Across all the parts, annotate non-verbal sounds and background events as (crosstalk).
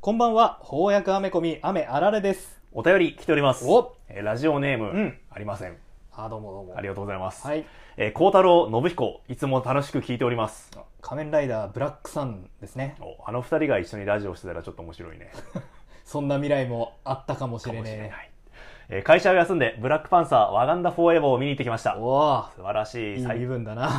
こんばんは翻訳アメコミ雨あられですお便り来ております。おえーラジオネーム、んありません。あどうもどうもありがとうございます。はいえー、孝太郎信彦、いつも楽しく聞いております。仮面ライダーブラックサンですねおあの二人が一緒にラジオしてたらちょっと面白いね。(laughs) そんな未来もあったかもしかれねもしれない。えー会社を休んで、ブラックパンサー、ワガンダフォーエバーを見に行ってきました。素晴らしいいい最身分だな。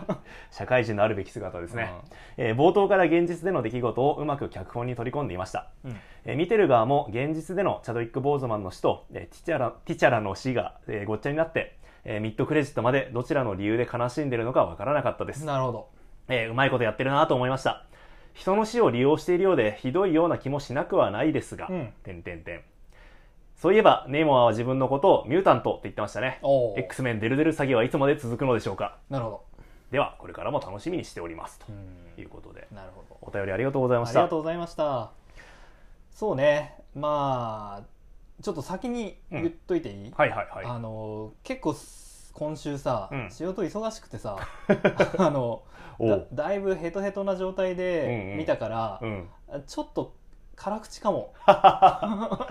(laughs) 社会人のあるべき姿ですね、えー冒頭から現実での出来事をうまく脚本に取り込んでいました、うん。えー見てる側も現実でのチャドウィック・ボーズマンの死と、えーティチャラティチャラの死が、えーごっちゃになって、えーミッドクレジットまでどちらの理由で悲しんでいるのかわからなかったです、なるほど。えーうまいことやってるなと思いました。人の死を利用しているようでひどいような気もしなくはないですが、うん。点々点そういえばネイモアは自分のことをミュータントって言ってましたね。X メンデルデル詐欺はいつまで続くのでしょうか。なるほど。ではこれからも楽しみにしております。とうん。いうことで。なるほど。お便りありがとうございまあした。りがとうございました。そうね。まあちょっと先に言っといていい、はいはいはい。あの結構今週さ、うん。仕事忙しくてさ (laughs) あのだいぶヘトヘトな状態うんうん。で見たからう、ん。ちょっと辛口かも。(laughs) あ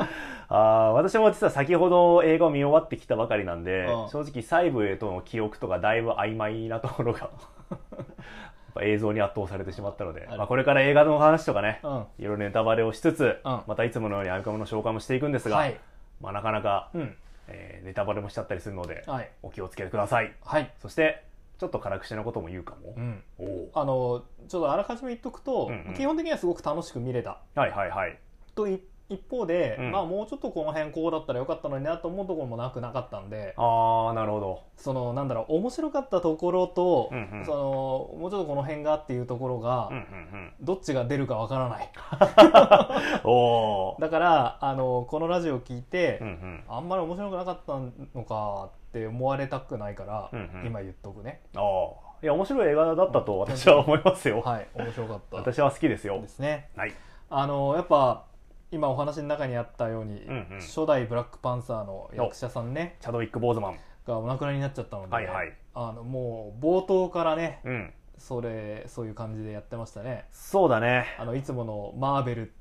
ー私も実は先ほど映画を見終わってきたばかりなんで、うん。正直細部へとの記憶とかだいぶ曖昧なところが (laughs) 映像に圧倒されてしまったので、まあ、これから映画の話とかね、うん。いろいろネタバレをしつつ、うん。またいつものようにアイカムの紹介もしていくんですが、はい。まあ、なかなか、うん。えーネタバレもしちゃったりするので、はい。お気をつけください。はい、そしてちょっと辛口なことも言うかも。う、ん、あのちょっとあらかじめ言っとくと、うんうん。基本的にはすごく楽しく見れた。はいはいはい。とい一方で、うん。まあもうちょっとこの辺こうだったらよかったのになと思うところもなくなかったんでああなるほど。そのなんだろう面白かったところと、うんうん。そのもうちょっとこの辺がっていうところが、うんうんどっちが出るかわからない。う (laughs) んおー。だからあのこのラジオを聞いて、うんうん。あんまり面白くなかったのかって思われたくないから、うんうん。今言っとくね。ああいや面白い映画だったと私は思いますよ、はい面白かった。私は好きですよ。ですね。はい。あのやっぱ今お話の中にあったように、うんうん。初代ブラックパンサーの役者さんねチャドウィック・ボーズマン。がお亡くなりになっちゃったので、はいはい。あのもう冒頭からねうん。それそういう感じでやってましたね。そうだね。あのいつものマーベル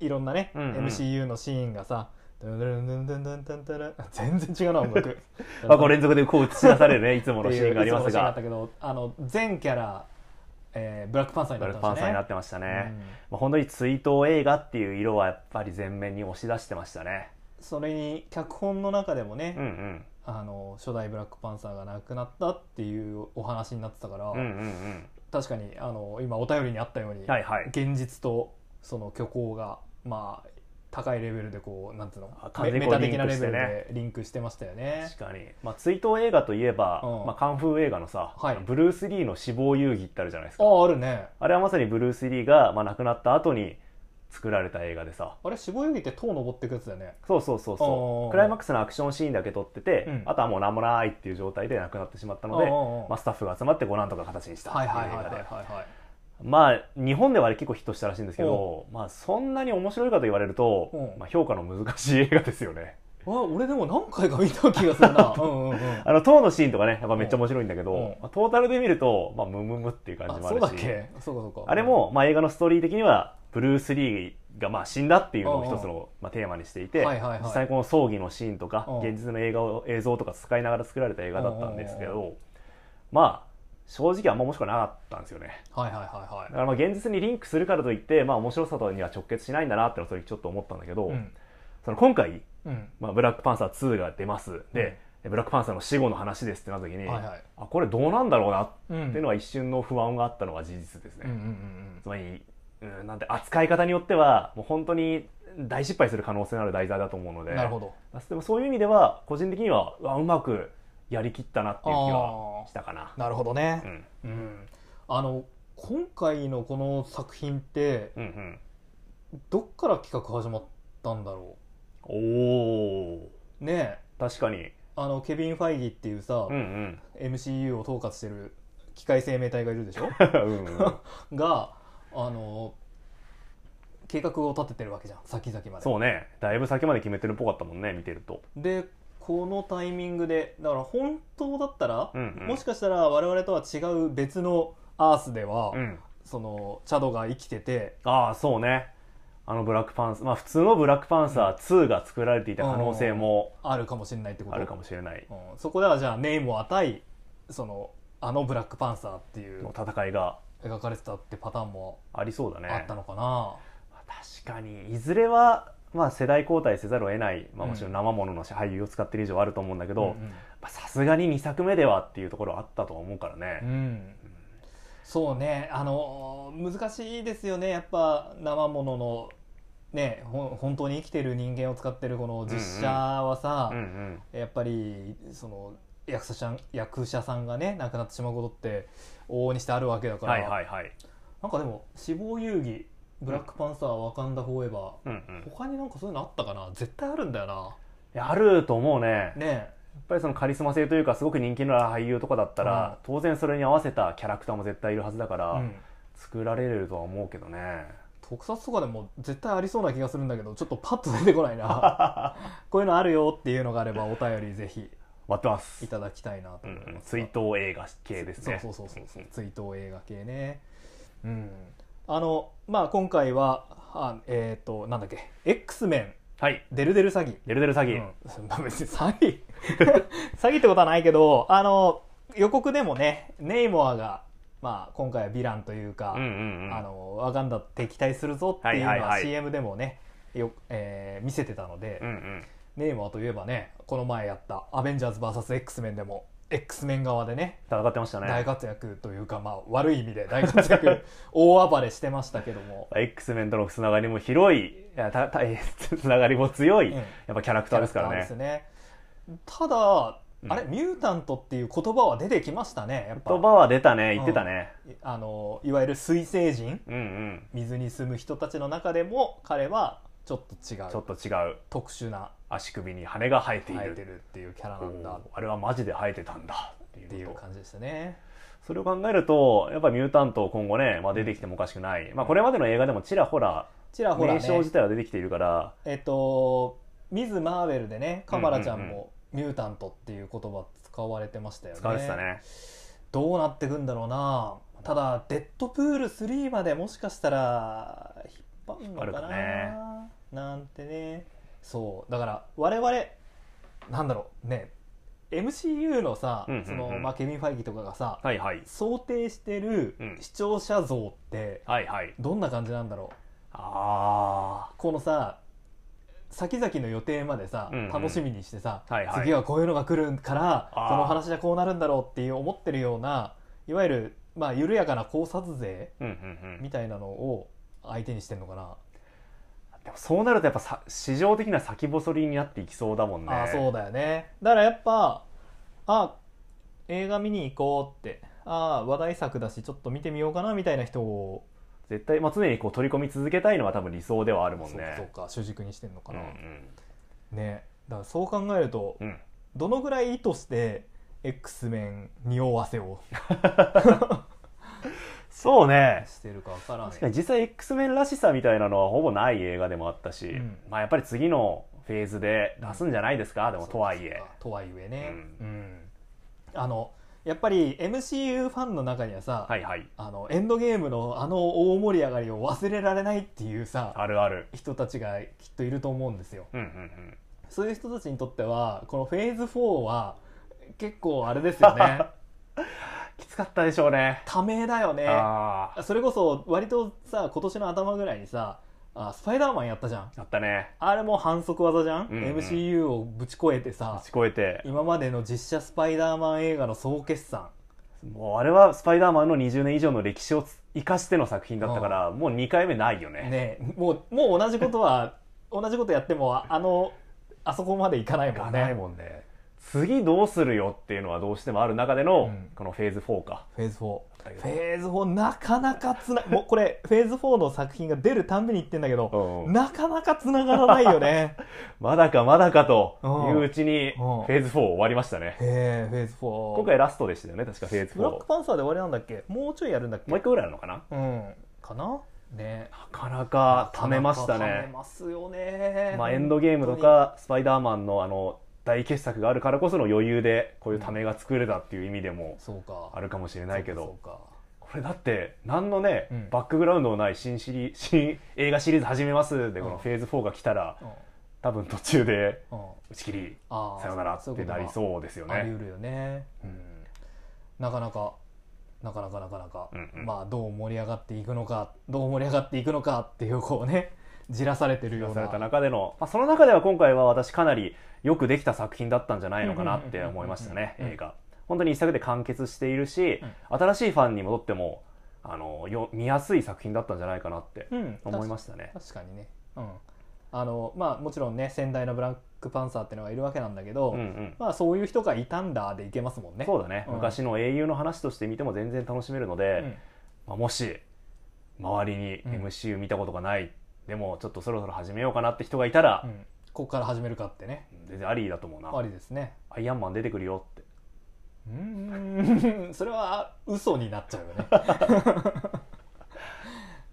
いろんなね、うんうん。MCU のシーンがさドゥンドゥンドゥンドゥンドゥンドゥンドゥン全然違うな音楽まあこう連続でこう映し出されるねいつものシーンがありますがあっがたけどあの全キャラ、えーブラックパンサーにブなってましたね。ラックパンサーになってましたね、うん。まあ、本当に追悼映画っていう色はやっぱり前面に押し出してましたね。それに脚本の中でもね、うんうん。あの初代ブラックパンサーが亡くなったっていうお話になってたから、うんうんうん。確かにあの今お便りにあったように、はいはい。現実とその虚構がまあ高いレベルでこうなんつうの？メメタ的なレベルでリンクしてましたよね。確かに、まあ、追悼映画といえば、うん。まあ、カンフー映画のさ、はい。ブルース・リーの死亡遊戯ってあるじゃないですか。あああるね。あれはまさにブルース・リーが、まあ、亡くなった後に作られた映画でさ。あれ死亡遊戯って塔登ってくやつだよね。そうそうそうそう。クライマックスのアクションシーンだけ撮ってて、うん。あとはもう何もないっていう状態で亡くなってしまったので、まあ、スタッフが集まってこうなんとか形にしたってはいいうはいはいはい映画ではいまあ日本ではあれ結構ヒットしたらしいんですけど、まあ、そんなに面白いかと言われるとう。ん、まあ、評価の難しい映画ですよね。(laughs) あ俺でも何回か見た気がするな。(laughs) うんうんうん。あの塔のシーンとかねやっぱめっちゃ面白いんだけど、うん。まあ、トータルで見ると、まあ、ムムムっていう感じもあるし。だっけ？そうかそうか。あれも、まあ、映画のストーリー的にはブルース・リーがまあ死んだっていうのを一つうん。の、まあ、テーマにしていて、はいはいはい。実際にこの葬儀のシーンとか、うん。現実の映画を映像とか使いながら作られた映画だったんですけど、まあ正直あんま面白くなかったんですよね。はいはいはいはい。だからまあ現実にリンクするからといって、まあ、面白さとには直結しないんだなってのはそれちょっと思ったんだけど、うん。その今回、うん。まあ、ブラックパンサー2が出ます。で、ブラックパンサーの死後の話ですってなった時に、はいはい。あこれどうなんだろうなっうんていうのは一瞬の不安があったのが事実ですね、うん。うんうんつまり、うん、なんて扱い方によってはもう本当に大失敗する可能性のある題材だと思うので。うんなるほど。でもそういう意味では個人的にはうわうまくやりきったなっていう気はしたかな。なるほどね。うん。うん。あの今回のこの作品ってうんうん、どっから企画始まったんだろおおうねえ。確かに、あのケビン・ファイギーっていうさ、うんうん、MCU を統括してる機械生命体がいるでしょ？(laughs) うんうん。(laughs) があの計画を立ててるわけじゃん。先々まで。そうね。だいぶ先まで決めてるっぽかったもんね見てると、でこのタイミングでだから本当だったら、うんうん。もしかしたら我々とは違う別のアースでは、うん、そのチャドが生きててああそうね。あのブラックパンサーまあ普通のブラックパンサー2が作られていた可能性もあるかもしれないってこと？あるかもしれない。うん。そこではじゃあネイモア対そのあのブラックパンサーっていうの戦いが描かれてたってパターンもありそうだね。あったのかな、確かにいずれは、まあ、世代交代せざるを得ない、まあ、もちろん生ものの俳優を使ってる以上あると思うんだけどさすがに2作目ではっていうところはあったとは思うからうね、ん。そうね。あの難しいですよね。やっぱ生もののね本当に生きてる人間を使ってるこの実写はさ、やっぱりその役者さん役者さんがね亡くなってしまうことって往々にしてあるわけだから、はいはいはい、なんかでも死亡遊戯ブラックパンサーワカンダフォーエバー、うんうん、い他になんかそういうのあったかな？絶対あるんだよやあると思うね。なねやっぱりそのカリスマ性というかすごく人気のある俳優とかだったら、当然それに合わせたキャラクターも絶対いるはずだから、うん。作られるとは思うけどね。特撮とかでも絶対ありそうな気がするんだけどちょっとパッと出てこないな。(laughs) こういうのあるよっていうのがあればお便りぜひ待ってます。いただきたいなとうんうん。思います、追悼映画系ですね。そうそうそうそう。追悼映画系ね。うんあのまあ今回はあえっ、となんだっけ X メンはい。デルデル詐欺。デルデル詐欺、うん、詐欺。(laughs) 詐欺ってことはないけどあの予告でもねネイモアが、まあ、今回はヴィランというか、うんうんうん。あのワガンダと敵対するぞっていうのははいはいはい。CM でもねよ、えー見せてたので、うんうん。ネイモアといえばねこの前やった「アベンジャーズ VSX メン」でも X メン側でね戦ってましたね。大活躍というか、まあ、悪い意味で大活躍 (laughs) 大暴れしてましたけども。X メンとのつながりも広いいやたたつながりも強い、うんやっぱキャラクターですからね。ね。ただ、うん。あれミュータントっていう言葉は出てきましたねやっぱ。言葉は出たね言ってたね、あのいわゆる水星人？うん、うん。水に住む人たちの中でも彼はちょっと違ちょっうと違う。特殊な。足首に羽が生えている。生えてるっていうキャラなんだ。あれはマジで生えてたんだ。っていうう感じでしたね。それを考えるとやっぱミュータント今後ね、まあ、出てきてもおかしくない、まあ、これまでの映画でもちらほらちらほら名称ね自体は出てきているから。えっとミズ・マーベルでねカマラちゃんもミュータントっていう言葉使われてましたよね。使われてたね。どうなってくんだろうな。ただデッドプール3までもしかしたら引っ張るのかな、かねなんてね。そう。だから我々なんだろうね。MCU のさ、うんうんうん。そのまあ、ケビン・ファイギーとかがさ、はいはい。想定してるうん。視聴者像ってはいはい。どんな感じなんだろう。あこのさ先々の予定までさ、うんうん。楽しみにしてさ、はいはい。次はこういうのが来るからあー。この話はこうなるんだろうっていう思ってるようないわゆる、まあ、緩やかな考察勢ーうんうんうん。みたいなのを相手にしてんのかな、でもそうなるとやっぱさ市場的な先細りになっていきそうだもんね。ああそうだよね。だからやっぱあ映画見に行こうってああ話題作だしちょっと見てみようかなみたいな人を絶対、まあ、常にこう取り込み続けたいのは多分理想ではあるもんそうかね。そうか主軸にしてんのかうん。な、ね。だからそう考えるとうん。うんどのぐらい意図して X メン匂わせを？(laughs) そうね。してるかわからない確かに実際 X メンらしさみたいなのはほぼない映画でもあったし、うん。まあやっぱり次のフェーズで出すんじゃないですか、でもとはいえ。とはいえね、ううん。あのやっぱり MCU ファンの中にはさ、はいはい。あのエンドゲームのあの大盛り上がりを忘れられないっていうさあるある。人たちがきっといると思うんですよ。うんうんうん。そういう人たちにとってはこのフェーズ4は結構あれですよね (laughs) きつかったでしょうね。ためだよね。それこそ割とさ今年の頭ぐらいにさあスパイダーマンやったじゃん。あったね。あれも反則技じゃん、うんうん。MCU をぶち越えて打さち越えて。今までの実写スパイダーマン映画の総決算。もうあれはスパイダーマンの20年以上の歴史を生かしての作品だったから、もう2回目ないよね。ねもうもう同じことは同じことやってもあのあそこまでいかないいかないもんねもんね次どうするよっていうのはどうしてもある中での、うん。このフェーズ4か。フェーズ4だけど。フェーズ4なかなかつな (laughs) もうこれフェーズ4の作品が出るたんびに言ってんだけど、うん。なかなかつながらないよね。(laughs) まだかまだかとうん。いううちにフうん。ェーズ4終わりましたね。へえフェーズ4今回ラストでしたよね確かフェーズ4ブラックパンサーで終わりなんだっけ？もうちょいやるんだっけ？もう一個ぐらいあるのかな？うん。かな？ね。なかなか貯めましたなかなか貯めねますよね。まあエンドゲームとかスパイダーマンのあの大傑作があるからこその余裕でこういうためが作れたっていう意味でもあるかもしれないけど。これだって何のね、うん。バックグラウンドのない新シリ (laughs) 新映画シリーズ始めますでこうん。のフェーズ4が来たらうん。多分途中でうん。打ち切りさよならってなりそうですよね。あり得るよね、うん。なかなかなかなかなかなか、まあどう盛り上がっていくのかどう盛り上がっていくのかっていうこうねじらされてるような。された中での、まあ、その中では今回は私かなりよくできた作品だったんじゃないのかなって思いましたねうん。うん。うん。うん映画。本当に一作で完結しているし、新しいファンに戻ってもあのよ見やすい作品だったんじゃないかなってうん。思いましたね、確かにね。うん。あのまあもちろんね先代のブラックパンサーっていうのがいるわけなんだけど、うんうん。まあそういう人がいたんだでいけますもんね。そうだね、うん。昔の英雄の話として見ても全然楽しめるので、うん。まあ、もし周りにうん。MCU 見たことがない、でもちょっとそろそろ始めようかなって人がいたら、うん。ここから始めるかってね。全然ありだと思うな。ありですね。アイアンマン出てくるよって。うーん。(laughs) それは嘘になっちゃうよね。(laughs)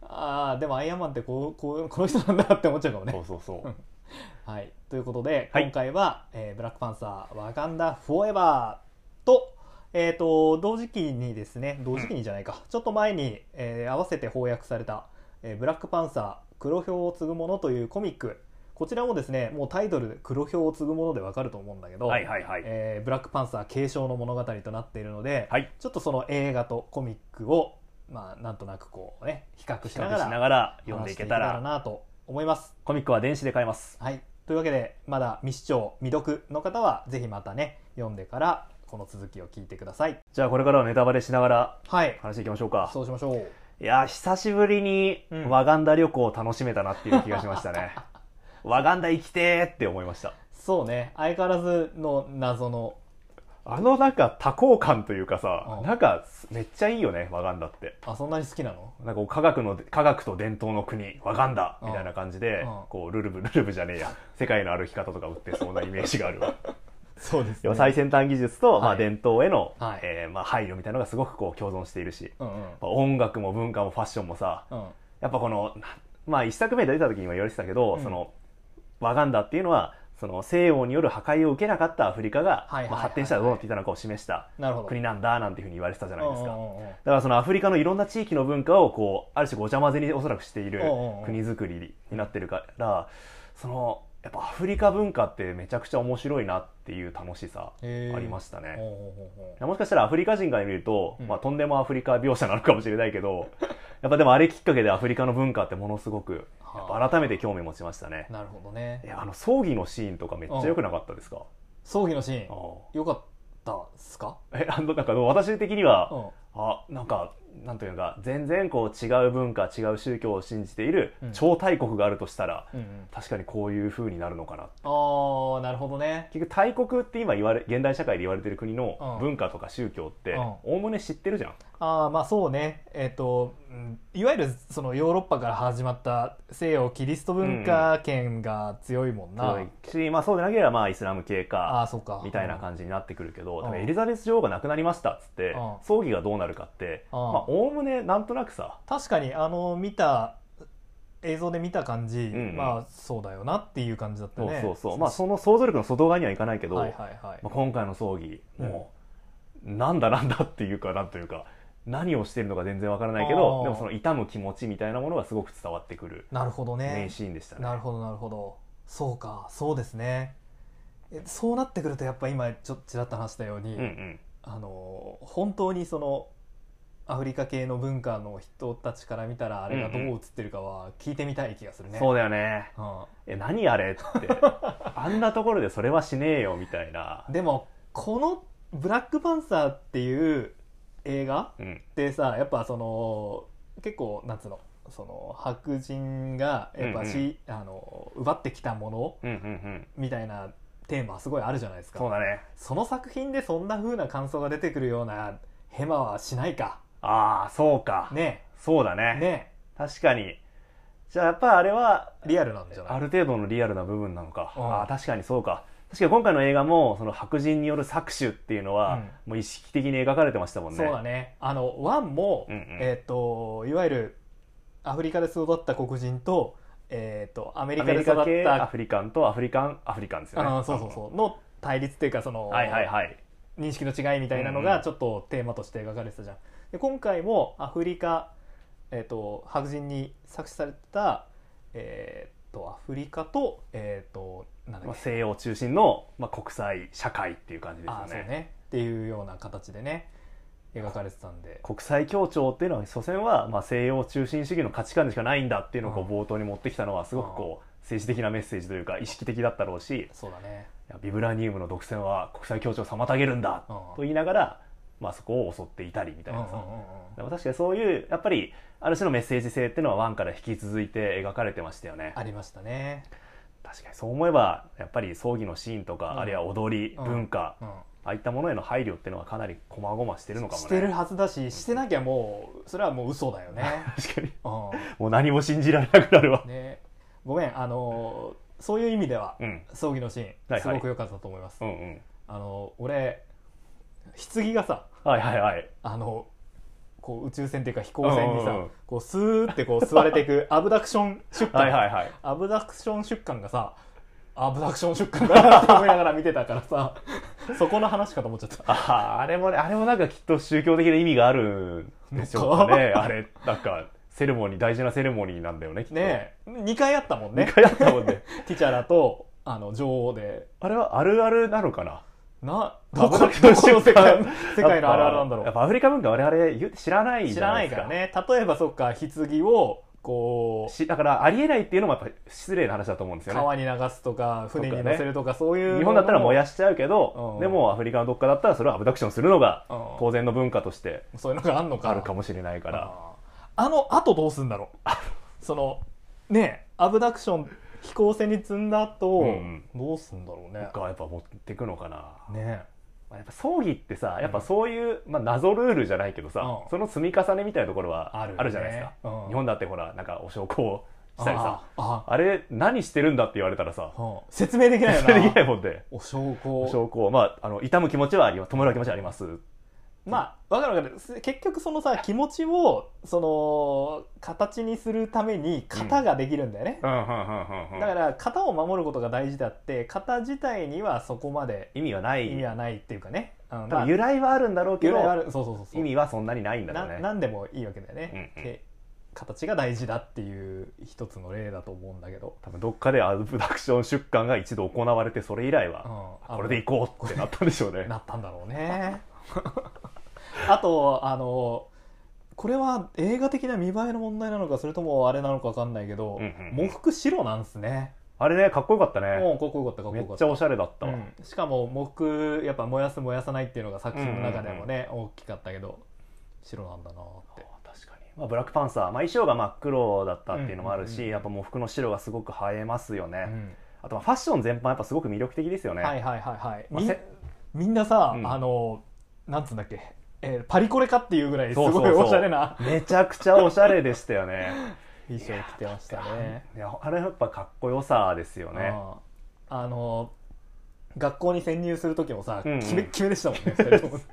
ああでもアイアンマンってこうこうこの人なんだって思っちゃうかもね。そうそうそう。(laughs) はい、ということで、はい。今回は、えーブラックパンサーワガンダフォーエバーと,、えー、と同時期にですね同時期にじゃないか、ちょっと前に、えー合わせて翻訳された、えーブラックパンサー黒豹を継ぐもの」というコミック。こちらもですねもうタイトルで黒豹を継ぐものでわかると思うんだけど、はいはいはい、えーブラックパンサー継承の物語となっているので、はい。ちょっとその映画とコミックを、まあ、なんとなくこうね比較しながらしながら読んでいけたら。なと思います。コミックは電子で買えます。はい、というわけでまだ未視聴未読の方はぜひまたね読んでからこの続きを聞いてください。じゃあこれからはネタバレしながらはい。話していきましょうか。そうしましょういやー久しぶりにうん。ワガンダ旅行を楽しめたなっていう気がしましたね、(laughs) ワガンダ行きてーって思いました。そうね。相変わらずの謎の。あのなんか多幸感というかさ、うん。なんかめっちゃいいよねワガンダって。あそんなに好きなの？なんか科学の科学と伝統の国ワガンダみたいな感じで、うん。こうルルブルルブじゃねえや。世界の歩き方とか売ってそうなイメージがあるわそうです要は最先端技術と、まあ、はい。伝統への、はい。えーまあ、配慮みたいなのがすごくこう共存しているし、うんうん。まあ音楽も文化もファッションもさうん。やっぱこのなまあ一作目で出た時にも言われてたけど、うん。そのワガンダっていうのはその西洋による破壊を受けなかったアフリカが、発展したらどうなっていたのかを示した国なんだなんていうふうに言われてたじゃないですか、だからそのアフリカのいろんな地域の文化をこうある種ごちゃ混ぜにおそらくしている国づくりになってるからそのやっぱアフリカ文化ってめちゃくちゃ面白いなっていう楽しさありましたね。ほうほうほうほもしかしたらアフリカ人から見ると、うん。まあ、とんでもアフリカ描写なのかもしれないけど (laughs) やっぱでもあれきっかけでアフリカの文化ってものすごく改めて興味持ちましたね。うなるほどね。いやあの葬儀のシーンとかめっちゃ良くなかったですか、葬儀のシーン。あよかったっすか？あえあのなんか私的には、うん。あなんかなんというか全然こう違う文化違う宗教を信じているうん。超大国があるとしたら、うんうん。確かにこういう風になるのかな。ああなるほどね。結局大国って今言われ現代社会で言われてる国のうん。文化とか宗教ってうん。おおむね知ってるじゃん、ああまあそうねえっ、と、うんいわゆるそのヨーロッパから始まった西洋キリスト文化圏が強いもんな、そうし、まあ、そうでなければまあイスラム系あかあそうか。みたいな感じになってくるけど、うん。エリザベス女王が亡くなりましたっつって、うん。葬儀がどうなるかって、おおむねなんとなくさ。確かにあの見た映像で見た感じ、んうん。まあそうだよなっていう感じだったそうねそうそう、まあ、その想像力の外側にはいかないけど、はいはいはい、まあ、今回の葬儀もう、なんだなんだっていうかなんというか何をしてるのか全然わからないけどでもその痛む気持ちみたいなものがすごく伝わってくるなるほどね。名シーンでしたね。なるほどなるほど。そうかそうですね。えそうなってくるとやっぱ今ちょっとちらっと話したように、うんうん。あの本当にそのアフリカ系の文化の人たちから見たらあれがどう映ってるかは聞いてみたい気がするね。そうだよね。うえ何あれって。(laughs) あんなところでそれはしねえよみたいな、ん、でもこの「ブラックパンサー」っていう映画？うん、ってさやっぱその結構なんつうのその白人がやっぱし、あの奪ってきたものうんうんうん。みたいなテーマすごいあるじゃないですか。そうだね。その作品でそんな風な感想が出てくるようなヘマはしないか。ああそうか、ね。そうだね。ね。確かに。じゃあやっぱあれはリアルなんじゃない？ある程度のリアルな部分なのか、うん。ああ確かにそうか確かに今回の映画もその白人による搾取っていうのは、うん。もう意識的に描かれてましたもんね。そうだね。あのワンも、うんうん。えっ、といわゆるアフリカで育った黒人と,、えっとアメリアカで育っメリカ系アたフリカンとアフリカンアフリカンですよね。そうそうそう。の。対立っていうかその、はいはいはい。認識の違いみたいなのがうん。ちょっとテーマとして描かれてたじゃん、で今回もアフリカ、えー、と白人に作詞された、えー、とアフリカと,、えー、となんだまあ、っけ西洋中心の、まあ、国際社会っていう感じですよあそうね。ねっていうような形でね描かれてたんで。国際協調っていうのは所詮は、まあ、西洋中心主義の価値観でしかないんだっていうのをこううん。冒頭に持ってきたのはすごくこう政治的なメッセージというか意識的だったろうしそうだね。ビブラニウムの独占は国際協調を妨げるんだうん。と言いながら、まあ、そこを襲っていたりみたいなさ、でも確かにそういうやっぱりある種のメッセージ性っていうのは1から引き続いて描かれてましたよね。ありましたね、確かにそう思えばやっぱり葬儀のシーンとか、うん。あるいは踊り、うん。文化うん。ああいったものへの配慮っていうのはかなり細々してるのかもね。してるはずだししてなきゃもうそれはもう嘘だよね、(laughs) 確かに。うもう何も信じられなくなるわ。ん、ね。ごめんあのそういう意味では、うん。葬儀のシーン、はいはい。すごく良かったと思います、うんうん。あの俺棺がさはいはいはい。あのこう宇宙船っていうか飛行船にさ、うんうんうん。こうスーってこう吸われていく (laughs) アブダクション出棺、はいはいはい。アブダクション出棺がさアブダクション出棺だなって思いながら見てたからさ (laughs) そこの話かと思っちゃった。あーあれもねあれもなんかきっと宗教的な意味があるんでしょうかね。(laughs) あれなんかセレモニー大事なセレモニーなんだよねきっと。ねえ。2回あったもんね。二回やったもんね。ティチャラとあの女王で。あれはあるあるなのかななアどこど世界出世界のあるあるなんだろう。やっぱアフリカ文化我々知らないじ知らないいゃなですかからね。例えばそっか棺をこしだからありえないっていうのもやっぱ失礼な話だと思うんですうよね。川に流すとか船に乗せるとかそういう日本だったら燃やししちゃうけど、うん。でもアフリカのどっかだったらそれをアブダクションするのがうん。当然の文化としてそういうのがあんのか。あるかもしれないから、あー。あの後どうすんだろう。そのねえアブダクション飛行船に積んだ後、うんどうすんだろうね。僕はやっぱ持ってくのかな、ね。まあやっぱ葬儀ってさやっぱそういう、まあ、謎ルールじゃないけどさ、うん。その積み重ねみたいなところはあるじゃないですか、うん。日本だってほらなんかお焼香をしたりさああれ何してるんだって言われたらさあうん。説明できないよそれできないなもんで。お焼香。お焼香。まああの痛む気持ちはあります。弔う気持ちはありますまあ分かる分かる。す結局そのさ気持ちをその形にするために型ができるんだよね、だから型を守ることが大事だって型自体にはそこまで意味はない。意味はないっていうかね、うん多分由来はあるんだろうけどそうそうそうそう。意味はそんなにないんだろなうね。何でもいいわけだよね、うんうん。で形が大事だっていう一つの例だと思うんだけど、多分どっかでアブダクション出棺が一度行われてそれ以来は、うん。これでいこうってなったんでしょうね。なったんだろうね (laughs) (laughs) あとあのこれは映画的な見栄えの問題なのかそれともあれなのか分かんないけど、うんうんうん。喪服白なんすね。あれねかっこよかったもねうかっこよかったかっこよかった。めっちゃおしゃれだった。わ、うん。しかも喪服やっぱ燃やす燃やさないっていうのが作品の中でもね、大きかったけど白なんだなって。確かに、まあ、ブラックパンサー、まあ、衣装が真っ黒だったっていうのもあるし、うんうんうんやっぱ喪服の白がすごく映えますよね、うん。あとはファッション全般やっぱすごく魅力的ですよね、はいはいはいはい。みまあせみんなさ、うん。あのなんつうんだっけ、えーパリコレかっていうぐらいすごいおしゃれな。めちゃくちゃおしゃれでしたよね。(laughs) 衣装着てましたね。いやあれやっぱかっこよさですよね。あの学校に潜入する時もさ、うんうん。キメッキメでしたもんね (laughs)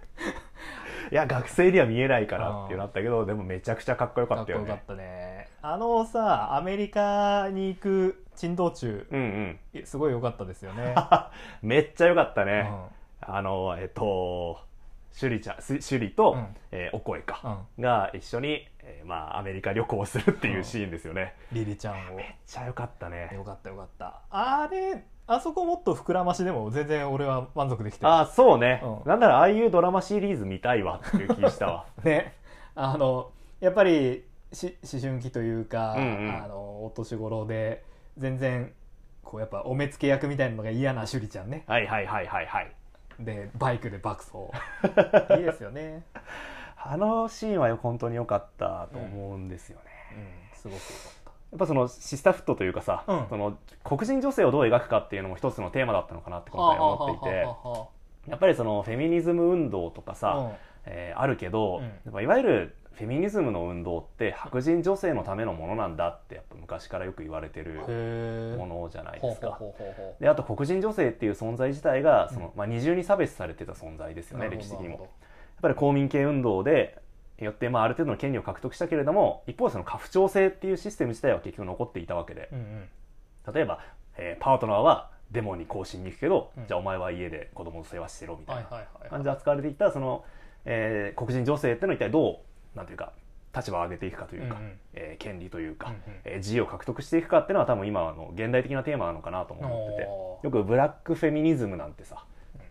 いや学生には見えないからってなったけどでもめちゃくちゃかっこよかかっよね。ったこよかったね。あのさアメリカに行く珍道中うんすごい良かったですよね、う (laughs) んめっちゃよかったうね、ん。あのえっと趣里ちゃんす趣里と、うん。えーお声か、うん。が一緒に、えーまあ、アメリカ旅行をするっていうシーンですよね、リリちゃんを。めっちゃよかったね。よかったよかった。あれあそこもっと膨らましでも全然俺は満足できてあそうね、うん。なんならああいうドラマシリーズ見たいわっていう気したわ。(laughs) ね。あのやっぱりし思春期というか、うんうん。あのお年頃で全然こうやっぱお目付け役みたいなのが嫌な趣里ちゃんね。はいはいはいはいはいでバイクで爆走。(laughs) いいですよね、あのシーンは本当に良かったと思うんですよね、うん、すごくやっぱそのシスターフットというかさ、うん。その黒人女性をどう描くかっていうのも一つのテーマだったのかなって今回思っていてはやっぱりそのフェミニズム運動とかさ、えーあるけど、うん。やっぱいわゆるフェミニズムの運動って白人女性のためのものなんだってやっぱ昔からよく言われてるものじゃないですか。であと黒人女性っていう存在自体がその、まあ、二重に差別されてた存在ですよね歴史的にも。やっぱり公民権運動でよって、まあ、ある程度の権利を獲得したけれども一方でその家父長制っていうシステム自体は結局残っていたわけで。うんうん。例えば、えーパートナーはデモに更新に行くけど、うん。じゃあお前は家で子供の世話してろみたいな感じで扱われていたそのえー黒人女性っていうのを一体どうなんていうか立場を上げていくかというか、うんうん。えー権利というか、うんうん。えー自由を獲得していくかっていうのは多分今の現代的なテーマなのかなとも思っててよくブラックフェミニズムなんてさ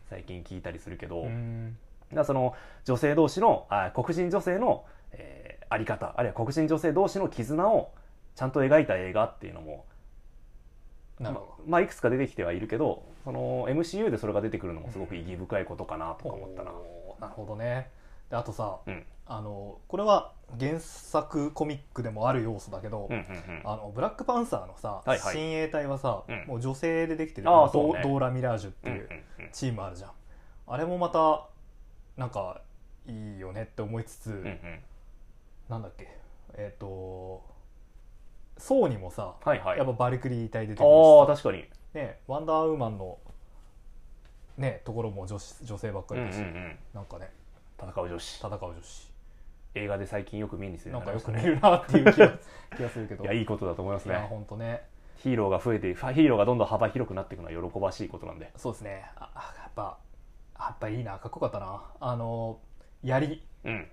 最近聞いたりするけど、うん。だその女性同士のあ黒人女性の、えーあり方あるいは黒人女性同士の絆をちゃんと描いた映画っていうのもままあいくつか出てきてはいるけどその MCU でそれが出てくるのもすごく意義深いことかなとか思ったな。おーなるほどね。であとさ、うんあのこれは原作コミックでもある要素だけど、うんうんうん。あのブラックパンサーのさ、はいはい。親衛隊はさ、うん。もう女性でできてるあーそうね。ドドーラ・ミラージュってうんいううんうんチームあるじゃん、あれもまたなんかいいよねって思いつつ、うんうん。なんだっけえっ、とソーにもさ、はいはい。やっぱバリクリ隊出てくるし確かに。ね、ワンダーウーマンのねところも女子女性ばっかうんうんうりだし、ん。なんかね。戦う女子。戦う女子映画で最近よく目にするなんかよくね見るなっていう気が (laughs) 気がするけど。いやいいことだと思いますいやね本当ね。ヒーローが増えてヒーローがどんどん幅広くなっていくのは喜ばしいことなんで。そうですね。ああやっぱやっぱいいな。かっこよかったな。あの槍。うん。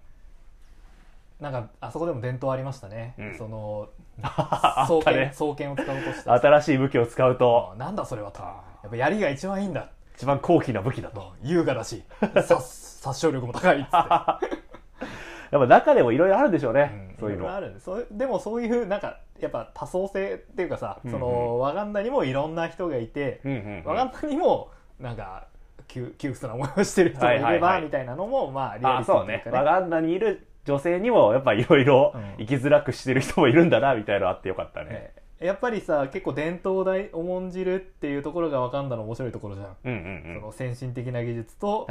なんかあそこでも伝統ありましたね、うん。その (laughs) あ双剣ね。双剣を使うとして新しい武器を使うと。あなんだそれはと。やっぱ槍が一番いいんだ。一番高貴な武器だと。と優雅だし。殺 (laughs) 殺傷力も高いっつってやっぱ中でもいろいろあるんでしょうね、うん。そういうの。あるそうでもそういうなんかやっぱ多層性っていうかさ、そのワガンダにもいろんな人がいて、ワガンダにもなんか窮窮屈な思いをしてる人もいれば、みたいなのもまあリアあリティね。ワガンダにいる女性にもやっぱいろいろうん。生きづらくしてる人もいるんだなみたいなのあってよかったね、ええ。やっぱりさ結構伝統大重んじるっていうところがワガンダの面白いところじゃん、その先進的な技術と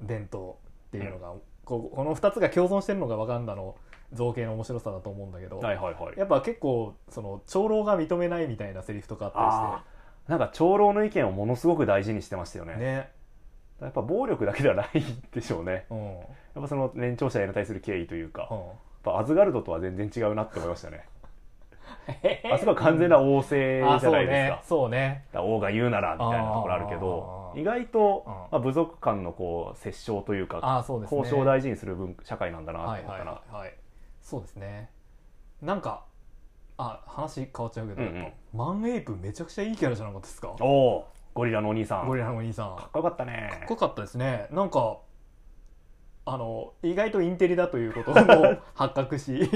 伝統っていうのが、こうこの2つが共存してるのがワガンダの造形の面白さだと思うんだけど、はいはいはい。やっぱ結構その長老が認めないみたいなセリフとかあったあー。なんか長老の意見をものすごく大事にしてましたよね。りしてね。やっぱ暴力だけではないでしょうね。うん、うんやっぱその年長者への対する敬意というか、やっぱアズガルドとは全然違うなって思いましたね (laughs) あそこは完全な王政じゃないですか,、そうね。王が言うならみたいなところあるけど意外と、うん。まあ、部族間のこう折衝というか交渉を大事にする文社会なんだなと思ったな、はいはいそうですね。なんかあ話変わっちゃうけど、マンエイプめちゃくちゃいいキャラじゃなかったですか？おおゴリラのお兄さん。ゴリラのお兄さん。かっこよかったね。かっこよかったですね。なんかあの意外とインテリだということも発覚し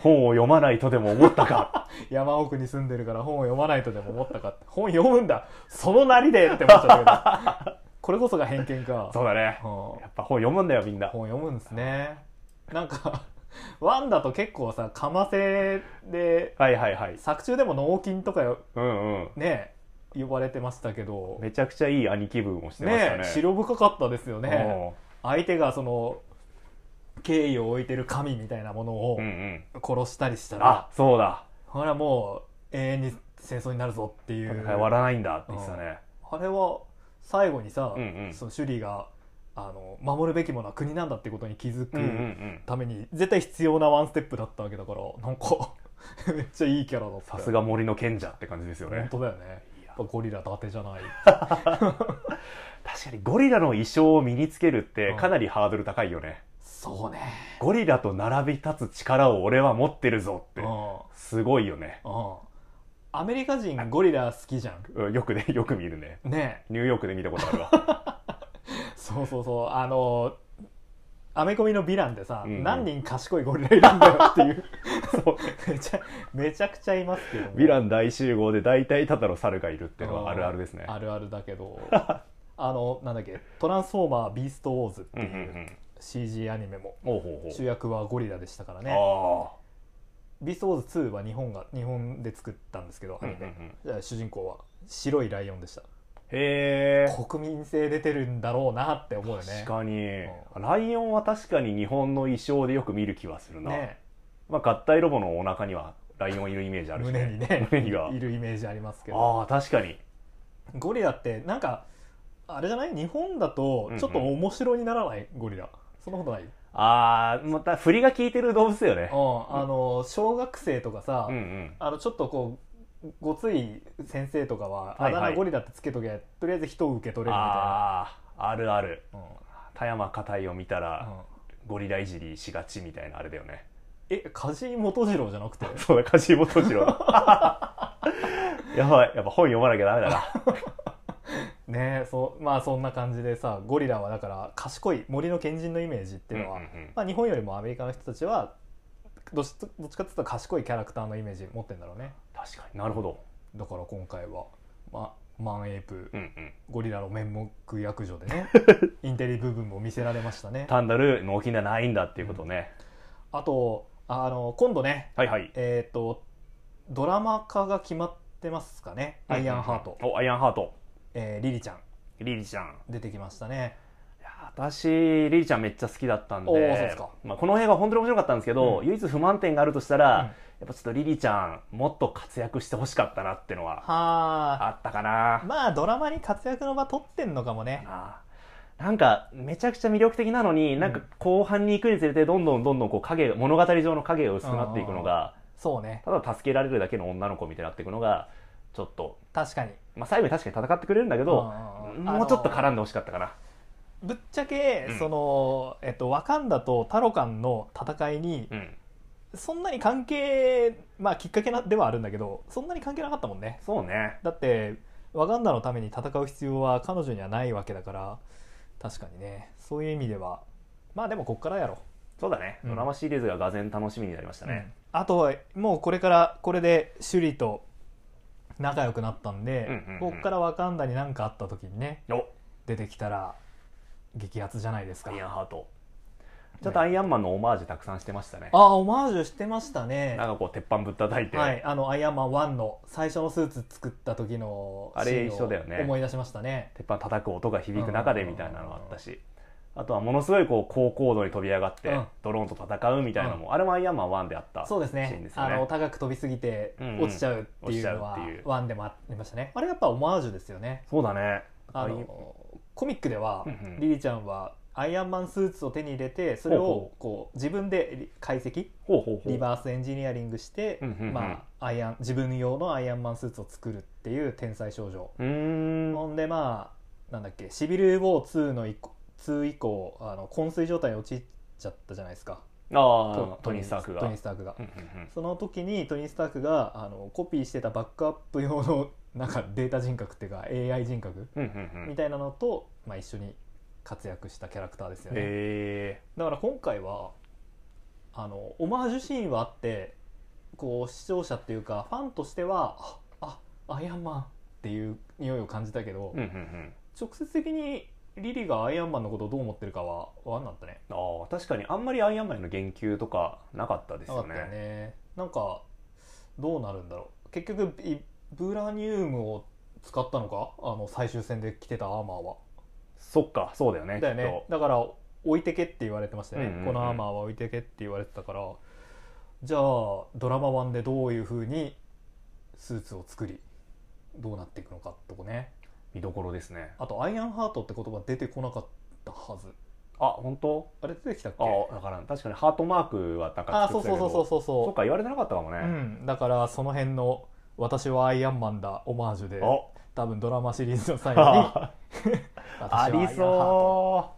本を読まないとでも思ったか。(laughs) 山奥に住んでるから本を読まないとでも思ったか。本読むんだ。そのなりでって思っちゃったけど。(laughs) これこそが偏見か。そうだね。うん。やっぱ本読むんだよみんな。本読むんですね。なんかワンだと結構さかませではいはいはい。作中でも脳筋とかようんうん。ね呼ばれてましたけど。めちゃくちゃいい兄貴分をしてましたね。ね白深かったですよね相手がその敬意を置いてる神みたいなものをうんうん。殺したりしたあら、そうだ。ほらもう永遠に戦争になるぞっていう。終わらないんだって言ってたね。あれは最後にさ、うんうん。その首里があの守るべきものは国なんだってことに気づくうんうんうん。ために絶対必要なワンステップだったわけだからなんか (laughs) めっちゃいいキャラだった。さすが森の賢者って感じですよ本ね当だよね。ゴリラ伊達じゃない (laughs) 確かにゴリラの衣装を身につけるってうん。かなりハードル高いよね。そうね。ゴリラと並び立つ力を俺は持ってるぞって。うん。すごいよね。うん。アメリカ人ゴリラ好きじゃん？うんよくね (laughs) よく見るね。ね。ニューヨークで見たことあるわ。(laughs) そうそうそう。あのアメコミのヴィランでさ、うんうん。何人賢いゴリラいるんだよっていう。そう。(laughs) めちゃめちゃくちゃいますけどもヴィラン大集合で大体ただの猿がいるっていうのはあるあるですね。あるあるだけどあのなんだっけ「トランスフォーマービーストウォーズ」っていうん CG アニメも主役はゴリラでしたからね。あビーストウォーズ2は日本が日本で作ったんですけどあ、アニメ、主人公は白いライオンでした。へえ。国民性出てるんだろうなって思うよね。確かに、うライオンは確かに日本の衣装でよく見る気はするな、ね。まあ、合体ロボのお腹にはライオンいるイメージあるし、胸にね (laughs) 胸にがいるイメージありますけど。ああ確かに。ゴリラってなんかあれじゃない？日本だとちょっと面白にならない、ゴリラ。そんなことない、うん、ああまた振りが効いてる動物だよね。あの小学生とかさ、うんうん。あのちょっとこうごつい先生とかは、はいはい。あだ名ゴリラってつけとけ。とりあえず人を受け取れるみたいな、あるある。うん。田山硬いを見たうん。らゴリラいじりしがちみたいなあれだよね。え梶井元次郎じゃなくて？そうだ梶本次郎。だ (laughs) やばい。やっぱ本読まなきゃダメだなねえそうまあそんな感じでさゴリラはだから賢い森の賢人のイメージっていうのは、うんうんうん。まあ、日本よりもアメリカの人たちはどっちどっちかっていうと賢いキャラクターのイメージ持ってんだろうね。確かに。なるほど。だから今回は、ま、マンエイプうんうん。ゴリラの面目役所でね (laughs) インテリ部分も見せられましたね。単なる脳筋ではないんだっていうことね、あとあの今度ねはいはい。えっ、とドラマ化が決まってますかね「アイアンハート」おアイアンハートえーリリちゃん。リリちゃん。出てきましたね。私リリちゃんめっちゃ好きだったんでまあ、この映画本当に面白かったんですけど、うん。唯一不満点があるとしたら、うん。やっぱちょっとリリちゃんもっと活躍してほしかったなってのははあ。あったかな、まあドラマに活躍の場取ってんのかもね。なんかめちゃくちゃ魅力的なのになんか後半に行くにつれてどんどんどんどんこう影物語上の影が薄くなっていくのがそうね。ただ助けられるだけの女の子みたいになっていくのがちょっと、確かに。まあ、最後に確かに戦ってくれるんだけどもうちょっと絡んでほしかったかな、ぶっちゃけ、うん。その、えっと、ワカンダとタロカンの戦いにうん、そんなに関係まあきっかけなではあるんだけどそんなに関係なかったもんね。そうね。だってワカンダのために戦う必要は彼女にはないわけだから確かにね。そういう意味では。まあでもこっからやろそうだね、うん。ドラマシリーズががぜん楽しみになりましたね、あとはもうこれからこれで首里と仲良くなったんで、うんうんうん。こっからワカンダに何かあった時にねお。出てきたら激アツじゃないですか。アイアンハート。ちょっとアイアンマンのオマージュたくさんしてましたね。ああオマージュしてましたね。なんかこう鉄板ぶったたいて、はい、あのアイアンマン1の最初のスーツ作った時のあれシーンを一緒だよね。思い出しましたね。鉄板叩く音が響く中でみたいなのがあったしあとはものすごいこう高高度に飛び上がってうん。ドローンと戦うみたいなのも、あれもアイアンマン1であったそうですね。ですよね。あの高く飛びすぎてうんうん。落ちちゃうっていうのは落ちちゃうっていう。1でもありましたね。あれやっぱオマージュですよね。そうだね。あのコミックではうんうん。リリちゃんはアイアンマンスーツを手に入れてそれをこう自分で解析リバースエンジニアリングしてうんうんうん。まあアイアン自分用のアイアンマンスーツを作るっていう天才少女。ほんでまあなんだっけシビル・ウォー2の2以降あの昏睡状態に陥っちゃったじゃないですか。ああトニー・スタークが。トニー・スタークが、うんうんうん。その時にトニー・スタークがあのコピーしてたバックアップ用のなんかデータ人格っていうか AI 人格うんうんうん。みたいなのと、まあ、一緒に活躍したキャラクターですよね、へだから今回はあのオマージュシーンはあってこう視聴者っていうかファンとしてはああアイアンマンっていう匂いを感じたけど、えうんうんうん。直接的にリリがアイアンマンのことをどう思ってるかは分かんなかったね。ああ確かにあんまりアイアンマンへの言及とかなかったですよね。なかったよね。なんかどうなるんだろう。結局いブラニウムを使ったのか？あの最終戦で着てたアーマーは。そっかそうだよねだよね。だから置いてけって言われてましたよね、うんうんうん。このアーマーは置いてけって言われてたから。じゃあドラマ版でどういうふうにスーツを作りどうなっていくのかっ見どころですね。あとアイアンハートって言葉出てこなかったはず。あ本当？あれ出てきたっけ？あだから確かにハートマークはなんかあそう作ってたけど。そうそうそうそうそっか言われてなかったかもね、うん、だからその辺の「私はアイアンマンだ」オマージュでお。多分ドラマシリーズの最後に。あありう。そ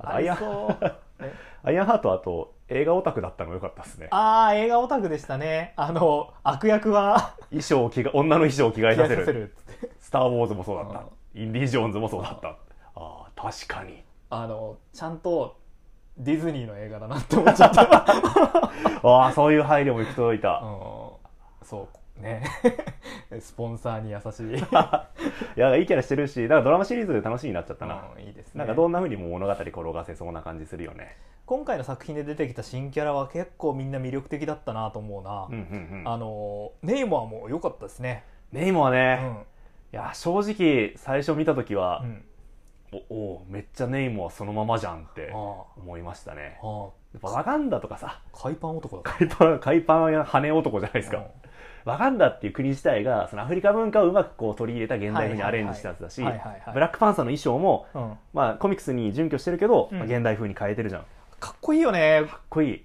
うアイアンありそう。えアイアンハートあと映画オタクだったのが良かったですね。ああ映画オタクでしたね。あの悪役は。衣装を着が女の衣装を着替えさせるター・ウォーズもそうだった。インディ・ジョーンズもそうだった。ああ確かに。あのちゃんとディズニーの映画だなって思っちゃった、(laughs) ああそういう配慮も行き届いた、うん、そうね。(laughs) スポンサーに優しい、(laughs) いやいいキャラしてるしだからドラマシリーズ楽しみになっちゃったな、うんいいですね。なんかどんな風にも物語転がせそうな感じするよね。今回の作品で出てきた新キャラは結構みんな魅力的だったなと思うな、うんうんうん。あのネイモアも良かったですね、ネイモはうね、んいや正直最初見た時はう、ん、おおめっちゃネイモはそのままじゃんってあ思いましたね。ああ。やっぱワガンダとかさあ海パン男だ。海パン海パンや羽男じゃないですか、ワガンダっていう国自体がそのアフリカ文化をうまくこう取り入れた現代風にアレンジしたやつだしブラックパンサーの衣装も、うん。うんまあ、コミックスに準拠してるけど、うん。まあ現代風に変えてるじゃん。かかっこいいよね。っこいい。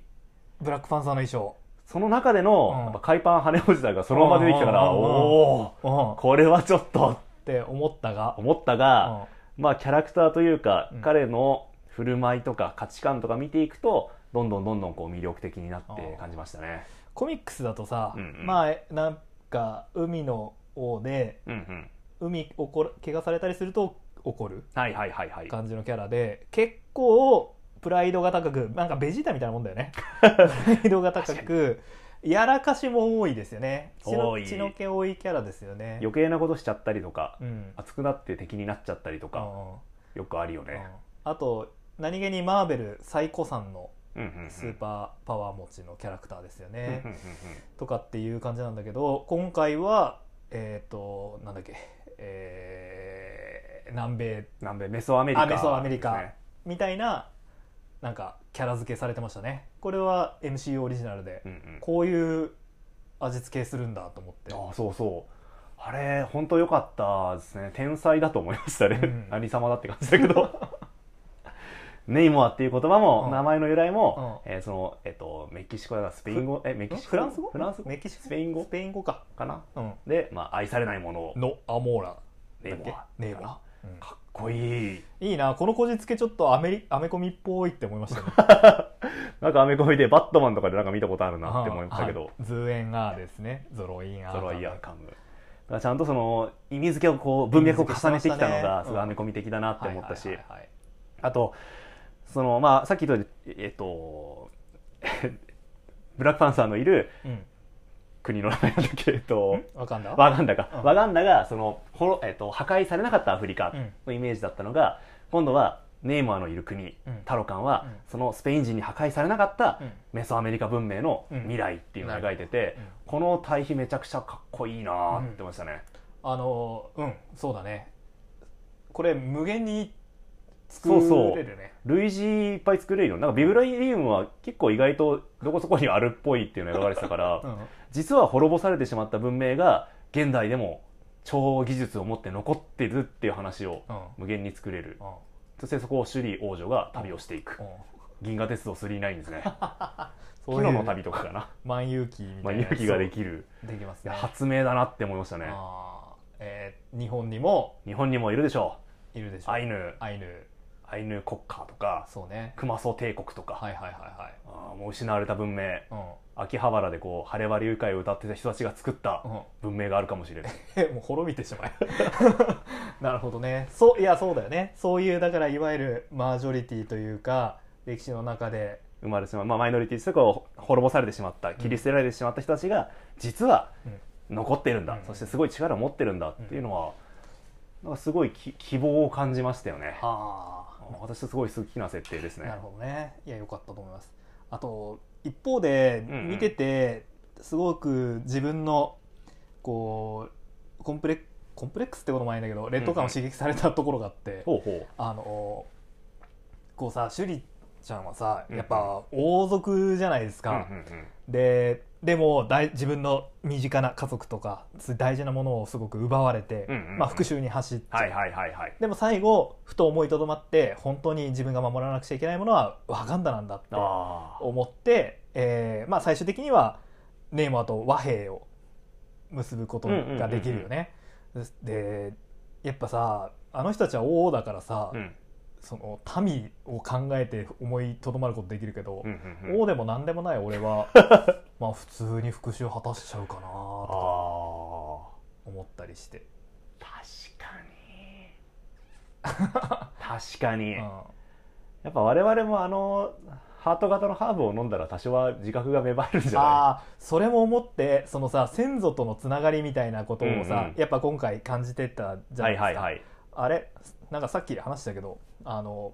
ブラックパンサーの衣装その中での、うん。やっぱ海パン羽おじさんがそのまま出てきたから、おおこれはちょっとて思ったが、思ったが、まあキャラクターというか、うん。彼の振る舞いとか価値観とか見ていくとどんどんどんどんこう魅力的になって感じましたね。コミックスだとさ、うんうん。まあなんか海の王でうんうん、海怒る怪我されたりすると怒るはいはいはいはい。感じのキャラで結構プライドが高くなんかベジータみたいなもんだよね。(laughs) プライドが高くやらかしも多いですよね。血の血の気多いキャラですよね。余計なことしちゃったりとか、うん。熱くなって敵になっちゃったりとか、うん。よくあるようん。ね。あと何気にマーベル最古参のスーパーパワー持ちのキャラクターですよね、とかっていう感じなんだけど今回はえっ、となんだっけえー南米。南米メソアメリカ、あメソアメリカ。ねみたいななんかキャラ付けされてましたね。これは MCU オリジナルでうんうん。こういう味付けするんだと思って。あそうそう。あれ本当良かったですね。天才だと思いましたね、うん。(laughs) 何様だって感じだけど。(laughs) ネイモアっていう言葉も、うん。名前の由来も、えーそのえっ、とメキシコだからスペイン語？えメキシコフランス語？フランス語？メキシコ？スペイン語？スペイン語か。かな？うん。で、まあ、愛されないもの。をのアモーラネイモア。ネイモア。かっこいい。いいなこのこじつけちょっとアメリアメコミっぽいって思いましたね。(laughs) なんかアメコミでバットマンとかでなんか見たことあるなって思いましたけど、はい。ズーエンアーですね。ゾロインアーゾロイヤーカム。ちゃんとその意味付けをこう文脈を重ねてきたのがすごいアメコミ的だなって思ったし、あとそのまあさっき言ったえっと (laughs) ブラックパンサーのいるうん。国の名前だっけえっとわかんだ？ワガンダか、うん。ワガンダがそのほろ、えっと、破壊されなかったアフリカうん。のイメージだったのが、今度はネイマーのいる国、うん。タロカンは、うん。そのスペイン人に破壊されなかったうん。メソアメリカ文明のうん未来っていうのを描いてて、うん。この対比めちゃくちゃかっこいいなーって思いましたね、あのうんそうだね。これ無限に作そうそう。れるね類似いっぱい作れるよ。なんかビブラリウムは結構意外とどこそこにあるっぽいっていうのが描かれてたから、うん。実は滅ぼされてしまった文明が現代でも超技術を持って残ってるっていう話をうん。無限に作れる。うん。そしてそこを首里王女が旅をしていく。うん。銀河鉄道39ですね。そういう昨日の旅とかかな。万有機みまあたいな。勇気ができる。できますね。発明だなって思いましたね。えー日本にも日本にもいるでしょいるでしょう。アイヌ。アイヌアイヌ国家とかそうね熊祖帝国とか、はいはいはいあもう失われた文明はい秋葉原でこう晴れ晴れ愉快を歌ってた人たちが作った文明があるかもしれないえもう滅びてしまえなるほどねそういやそうだよねそういうだからいわゆるマージョリティというか歴史の中で生まれてしまう、まあ、マイノリティとこう滅ぼされてしまった切り捨てられてしまった人たちが実は残ってるんだ、うんそしてすごい力を持ってるんだっていうのは、なんかすごいき希望を感じましたよねあ私すごい好きな設定ですね。なるほどね。いや良かったと思います。あと一方でうんうん。見ててすごく自分のこうコンプレコンプレックスってこともないんだけど劣等感を刺激されたところがあって、ほうほあのこうさ趣里ちゃんはさうんうん。やっぱ王族じゃないですう、うんか、うんうん。ででも大自分の身近な家族とか大事なものをすごく奪われて、まあ、復讐に走っちゃう、はいはいはいはい。でも最後ふと思いとどまって本当に自分が守らなくちゃいけないものはワガンダなんだってあ思って、えーまあ、最終的にはネイマーと和平を結ぶことができるよね。でやっぱさあの人たちは王だからさ、ーうんその民を考えて思いとどまることできるけどうん、うんうん。王でも何でもない俺は (laughs) まあ普通に復讐果たしちゃうかなとかあ思ったりして。ー。確かに。(laughs) 確かに、うん。やっぱ我々もあのハート型のハーブを飲んだら多少は自覚が芽生えるんじゃない？ああそれも思ってそのさ先祖とのつながりみたいなことをさ、うんうんやっぱ今回感じてったじゃなですか、はいいはいはいあれ？なんかさっき話したけどあの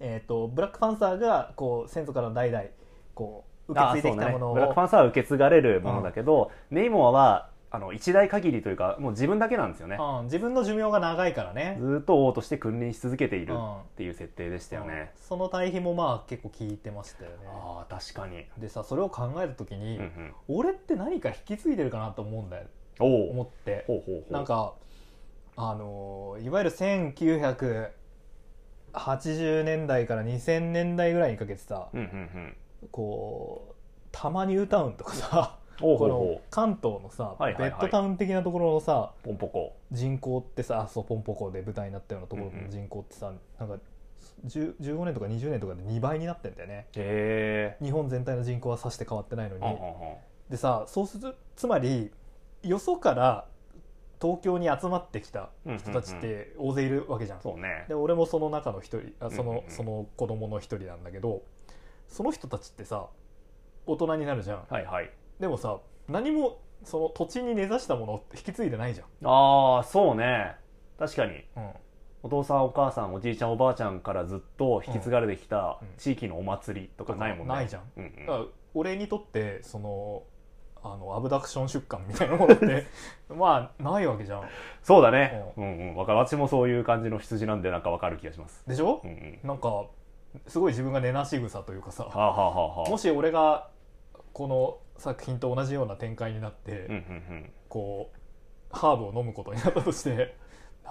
えっ、とブラックパンサーがこう先祖から代々こう受け継いできたものを、ね、ブラックパンサーは受け継がれるものだけど、ネイモアはあの一代限りというかもう自分だけなんですよね、うん、自分の寿命が長いからね。ずーっと王として君臨し続けているうん。っていう設定でしたよね、うん。その対比もまあ結構効いてましたよね。ああ確かに、でさそれを考えた時に、うんうん、俺って何か引き継いでるかなと思うんだよ。思って。ほうほうほう。なんかあのーいわゆる1980年代から2000年代ぐらいにかけてさ、うんうんうん。こうたまニュータウンとかさほうほう。このほ関東のさ、はいはいはい。ベッドタウン的なところのさうポンポコ。人口ってさあそうポンポコで舞台になったようなところの人口ってさ、なんか10 15年とか20年とかで2倍になってんだよね。へ日本全体の人口はさして変わってないのに、でさそうするつまりよそから東京に集まってきた人たちって大勢いるわけじゃん,、そうね。で俺もその中の一人あその,、うんうんうん。その子供の一人なんだけどその人たちってさ大人になるじゃん。はいはい。でもさ何もその土地に根ざしたものって引き継いでないじゃん、ああそうね。確かに。うん、お父さんお母さんおじいちゃんおばあちゃんからずっと引き継がれてきたうん。地域のお祭りとかないもんね。ないじゃん。うんうん。だから俺にとってそのあのアブダクション出棺みたいなものって (laughs) まあないわけじゃん。そうだね。うん。うんわかる私もそういう感じの羊なんでなんかわかる気がします。でしょ？う、んうん。なんかすごい自分が根なし草というかさはあはあ。もし俺がこの作品と同じような展開になって、うんうんうん。こうハーブを飲むことになったとして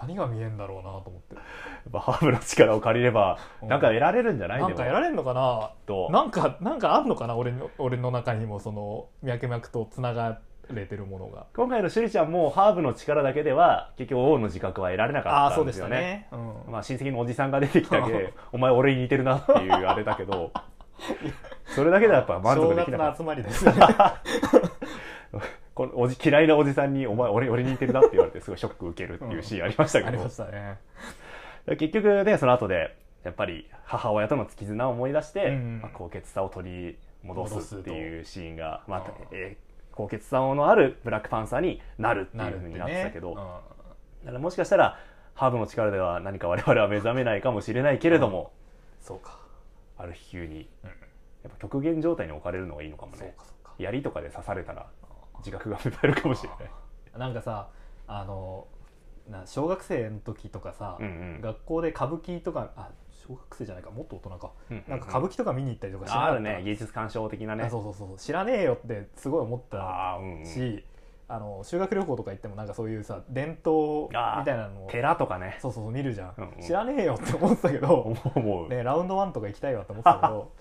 何が見えんだろうなと思って。やっぱハーブの力を借りればうん。なんか得られるんじゃない？なんか得られるのかな？と。なんかなんかあんのかな？俺の俺の中にもその脈々とつながれてるものが。今回のシュリちゃんもハーブの力だけでは結局王の自覚は得られなあかったんですよね。ね。うん。まあ親戚のおじさんが出てきたけ (laughs) お前俺に似てるなっていうあれだけど (laughs) それだけではやっぱ満足できなかっ正月の集まりですよね。た (laughs) このおじ嫌いなおじさんにお前俺俺に似てるなって言われてすごいショック受けるっていうシーンありましたけど、ありましたね。結局ね。その後でやっぱり母親との絆を思い出して、うんまあ、高潔さを取り戻戻すっていうシーンが、まあうん。えー高潔さのあるブラックパンサーになるってないうふうになってねたけど、うんだからもしかしたらハーブの力では何か我々は目覚めないかもしれないけれども、そうか。ある日急にうん。やっぱ極限状態に置かれるのがいいのかもそうねかそうか。槍とかで刺されたら自覚が芽生えるかもしれない。なんかさあのな小学生の時とかさ、うんうん。学校で歌舞伎とかあ小学生じゃないかもっと大人か、うんうんうん。なんか歌舞伎とか見に行ったりとかしなあるね。芸術鑑賞的なね。あそうそうそう知らねえよってすごい思ったあーうんうん。し、あの修学旅行とか行ってもなんかそういうさ伝統みたいなのを寺とかね。そうそうそう見るじゃん、うんうん。知らねえよって思ってたけど、思う思う、ね、ラウンドワンとか行きたいわって思ってたけど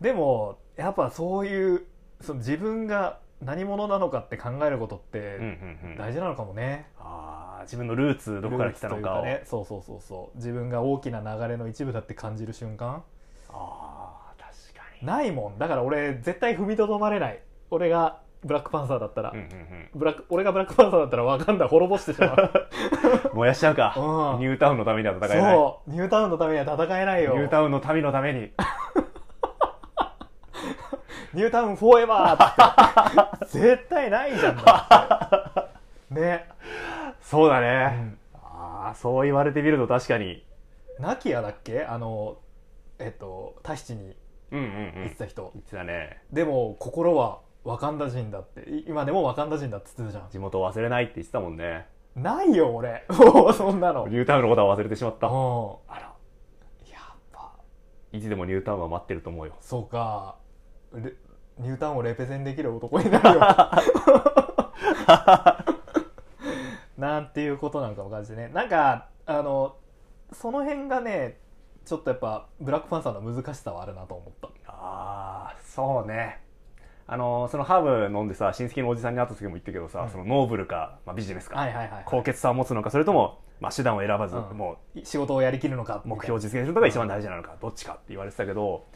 でもやっぱそういうその自分が何者なのかって考えることっうんうてんうん。大事なのかもね、あー自分のルーツどこから来たのかを。ねそうそうそうそう。自分が大きな流れの一部だって感じる瞬間。あー確かに。ないもん。だから俺絶対踏みとどまれない。俺がブラックパンサーだったら、うんうんブラック俺がブラックパンサーだったらワカンダ滅ぼしてしまう。う (laughs) ん燃やしちゃうか、うん。ニュータウンのためには戦えない。そう。ニュータウンのためには戦えないよ。ニュータウンの民のために (laughs) ニュータウンフォーエバーって。(laughs) 絶対ないじゃん。だってね、そうだうね、ん、ああそう言われてみると確かに。ナキヤだっけ？あのえっとタヒチにうんうんうん。言ってた人、言ってたね。でも心はワカンダ人だって。い今でもワカンダ人だって言ってたじ地元を忘れないって言ってたもんね。ゃんないよ俺。(laughs) もうそんなの。ニュータウンのことは忘れてしまった。うん。あら。やっぱ。いつでもニュータウンは待ってると思うよ。そうか。レニュータウンをレペゼンできる男になるよ。なんていうことなのかも感じてね。なんかあのその辺がねちょっとやっぱブラックパンサーの難しさはあるなと思った。ああそうね。あのそのハーブ飲んでさ親戚のおじさんに会った時も言ったけどさ、うん。そのノーブルか、まあ、ビジネスか、はいはいはい高潔さを持つのかそれとも、まあ、手段を選ばず、うん。も仕事をやりきるのかう目標を実現するのが一番大事なのか、どっちかって言われてたけど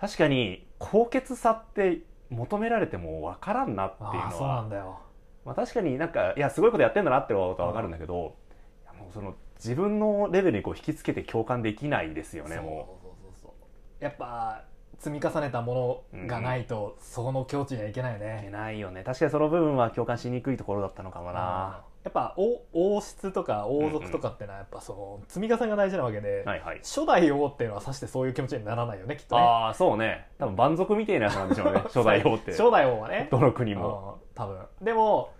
確かに高潔さって求められても分からんなっていうのああそうなはんだよ。まあ、確かになんかいやすごいことやってんだなってことは分かるんだけど、いやもうその自分のレベルにこう引きつけて共感できないですよねそうもそうそうそう。やっぱ積み重ねたものがないと、その境地にはいけないよういけねないよね。確かにその部分は共感しにくいところだったのかもな、やっぱ王王室とか王族とかってのはやっぱその積み重ねが大事なわけで、はいはい。初代王っていうのはさしてそういう気持ちにならないよねきっとね。ああそうね。多分蛮族みたいなやつなんでしょうね (laughs) 初代王って。初代王はね。どの国も。うん多分。でも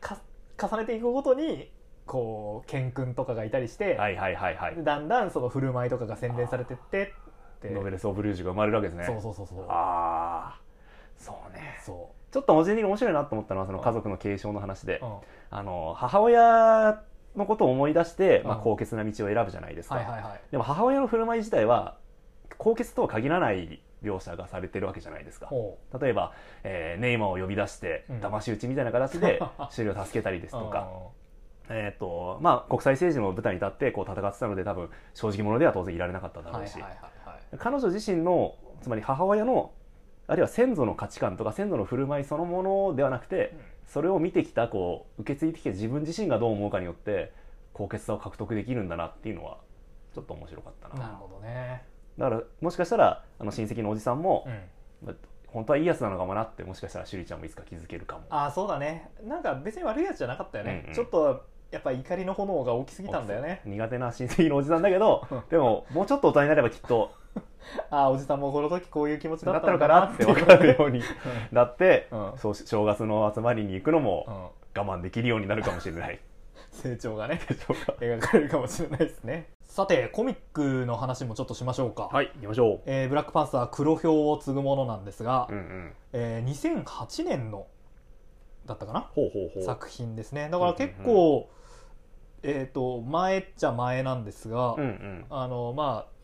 か重ねていくごとにこう賢君とかがいたりして、はいはいはいはい。だんだんその振る舞いとかが洗練されてってって。ノベルス・オブ・ルージュが生まれるわけですね。そうそうそうそう。ああそうね。そちょっと文字的に面白いなと思ったのはその家族の継承の話で。う、うんあの母親のことを思い出して、まあ、うん高潔な道を選ぶじゃないですか、はいはいはい。でも母親の振る舞い自体は高潔とは限らない描写がされてるわけじゃないですか。ほ例えば、えーネイマーを呼び出してうん。騙し討ちみたいな形で (laughs) 首里を助けたりですうとか、えーとまあ、国際政治の舞台に立ってこう戦ってたので多分正直者では当然いられなかっただろうし、はいはいはいはい。彼女自身のつまり母親のあるいは先祖の価値観とか先祖の振る舞いそのものではなくて、それを見てきたこう受け継いできた自分自身がどう思うかによって高潔さを獲得できるんだなっていうのはちょっと面白かったな。なるほどね。だからもしかしたらあの親戚のおじさんも、うん。まあ本当はいいやつなのかもなってもしかしたら趣里ちゃんもいつか気づけるかも。ああそうだね。なんか別に悪いやつじゃなかったよね、うんうん。ちょっとやっぱ怒りの炎が大きすぎたんだよね。苦手な親戚のおじさんだけど (laughs) でももうちょっと大人になればきっと (laughs) ああおじさんもこの時こういう気持ちだだったたのかなって分かるようになって、うん。そう正月の集まりに行くのうもん。我慢できるようになるかもしれない。成長がねでしょうか描かれるかもしれないですね。さてコミックの話もちょっとしましょうか、はい行きましょえーブラックパンサー黒豹を継ぐものなんですが、う、うんうん、えー2008年のだったかな？作品ですね。だから結構、えっ、と前っちゃ前なんですが、うんうん。あのまあ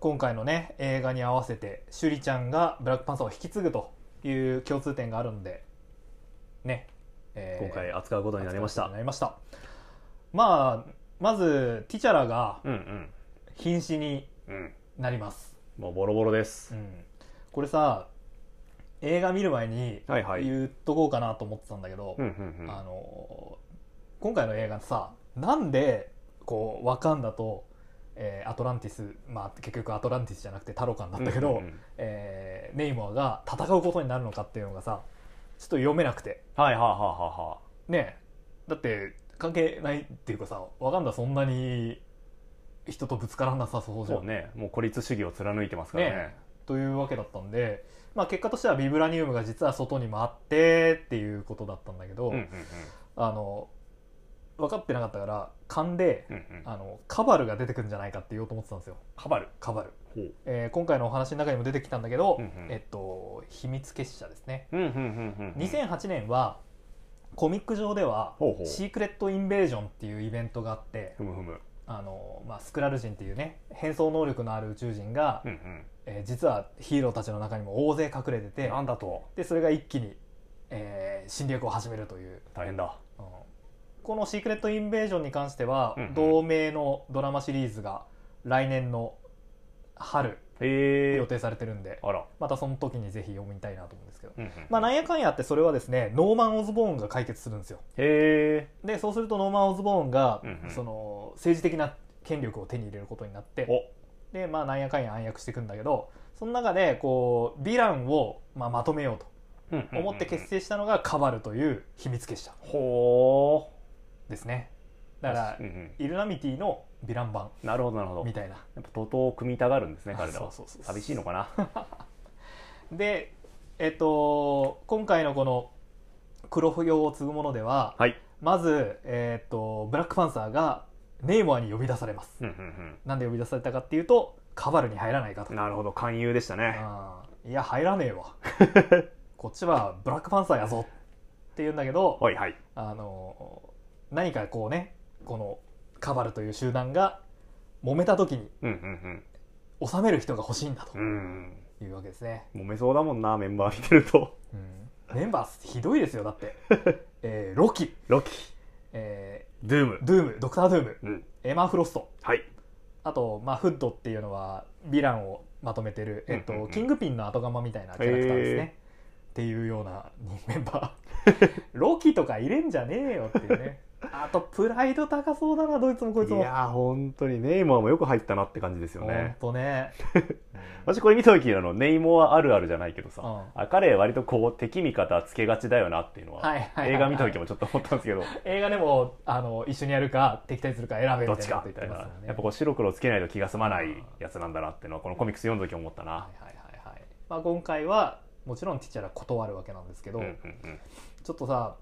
今回のね映画に合わせて趣里ちゃんがブラックパンサーを引き継ぐという共通点があるんでね、えー今回扱うことになりました。ました。まあまずティチャラがうんうん。瀕死にうん。なります、もうボロボロです、うん。これさ映画見る前にはいはい。言っとこうかなと思ってたんだけど、今回の映画さなんでこうワカンダと、えーアトランティス、まあ、結局アトランティスじゃなくてタロカンだったけど、うんうんうん。えーネイモアが戦うことになるのかっていうのがさちょっと読めなくて。はいはあはあはあはあねだって関係ないっていうかさワカンダそんなに人とぶつからなさそうじゃん。そうね。もう孤立主義を貫いてますからね。ねというわけだったんで、まあ、結果としてはビブラニウムが実は外にもあってっていうことだったんだけど、うんうん。あの分かってなかったから勘で、うんうん。うんあのカバルが出てくるんじゃないかって言おうと思ってたんですよ。カバル？カバル、えー今回のお話の中にも出てきたんだけど、うんうんえっと秘密結社ですね、うんうんうんうんうん。2008年はコミック上ではシークレット・インベージョンっていうイベントがあってふむふむ。あの、まあ、スクラル人っていうね変装能力のある宇宙人が、うんえー実はヒーローたちの中にも大勢隠れてうんてなんだと。でそれが一気に、えー侵略を始めるという。大変だ。うんこの「シークレット・インベージョン」に関しては、うんうん。同名のドラマシリーズが来年の春予定されてるんで、またその時にぜひ読みたいなと思うんですけど、うんうんまあなんやかんやってそれはですねノーマン・オズボーンが解決するんですよ。でそうするとノーマン・オズボーンが、うんうんその政治的な権力を手に入れることになってお。でまあなんやかんや暗躍していくんだけどその中でこうヴィランを、まあ、まとめようと思って結成したのがカバルという秘密結社。ほですね。だからうんうん。イルナミティのヴィラン版なるほどなるほど。みたいな。やっぱ徒党を組みたがるんですねあ彼らは。寂しいのかな？(laughs) でえっと今回のこの黒不要を継ぐものでは、はい。まず、えっとブラックパンサーがネイモアに呼び出されます、うんうんなんで呼び出されたかっていうとカバルに入らないかと。うんなるほど勧誘でしたね。いや入らねえわ。(laughs) こっちはブラックパンサーやぞって言うんだけどはいはい。あの何かこうねこのカバルという集団が揉めた時にうんうん収める人が欲しいんだとうんうん。いうわけですね、揉めそうだもんなメンバー見てると。うん。メンバーひどいですよだって、(laughs) えーロキ、ロキ。えドゥーム。ードゥームドクター・ドゥーム。うん。エマ・フロスト。はい。あと、まあ、フッドっていうのはヴィランをまとめてる、えっとうんうん。うんキングピンの後釜みたいなキャラクターですね。っていうようなメンバー。(laughs) ロキとか入れんじゃねえよっていうねあとプライド高そうだなどいつもこいつも。いやー本当にネイモアもよく入ったなって感じですよね。とね、(laughs) 私これ見た時あのネイモアあるあるじゃないけどさ、うん。あ彼割とこう敵味方つけがちだよなっていうのは,、はいはいはいはい。映画見た時もちょっと思ったんですけど。映画でもあの一緒にやるか敵対するか選べどっみたいなみたいな、ねやっぱこう白黒つけないと気が済まないやつなんだなっていうのはこのコミックス読んだ時思ったな、はいはいはいはい、まあ、今回はもちろんティチャラ断るわけなんですけど、うんうんうん。ちょっとさ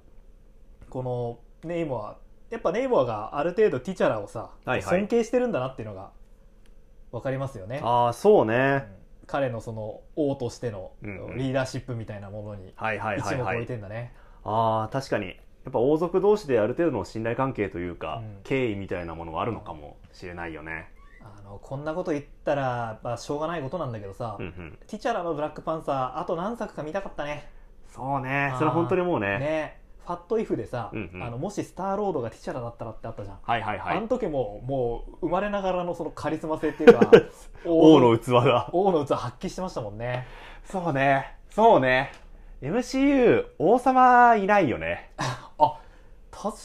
このネイモア。やっぱネイモアがある程度ティチャラをさ、はいはい。尊敬してるんだなっていうのが分かりますよね、ああそううん。ね、彼のその王としてのリーダーシップみたいなものにはいはいはい一目置いはいてんだね、ああ確かに。やっぱ王族同士である程度の信頼関係というか、うん。敬意みたいなものがあるのかもしれないよね、あのこんなこと言ったら、まあ、しょうがないことなんだけどさ、うんうん、ティチャラのブラックパンサーあと何作か見たかったね。そうね。それは本当にもうね。ねファットイフでさ、うんうん。あのもしスターロードがティチャラだったらってあったじゃん、はいはいはい。あの時ももう生まれながらのそのカリスマ性っていうか (laughs) 王の器が。王の器発揮してましたもんね。そうね。そうね。MCU 王様いないよね。(laughs) あ確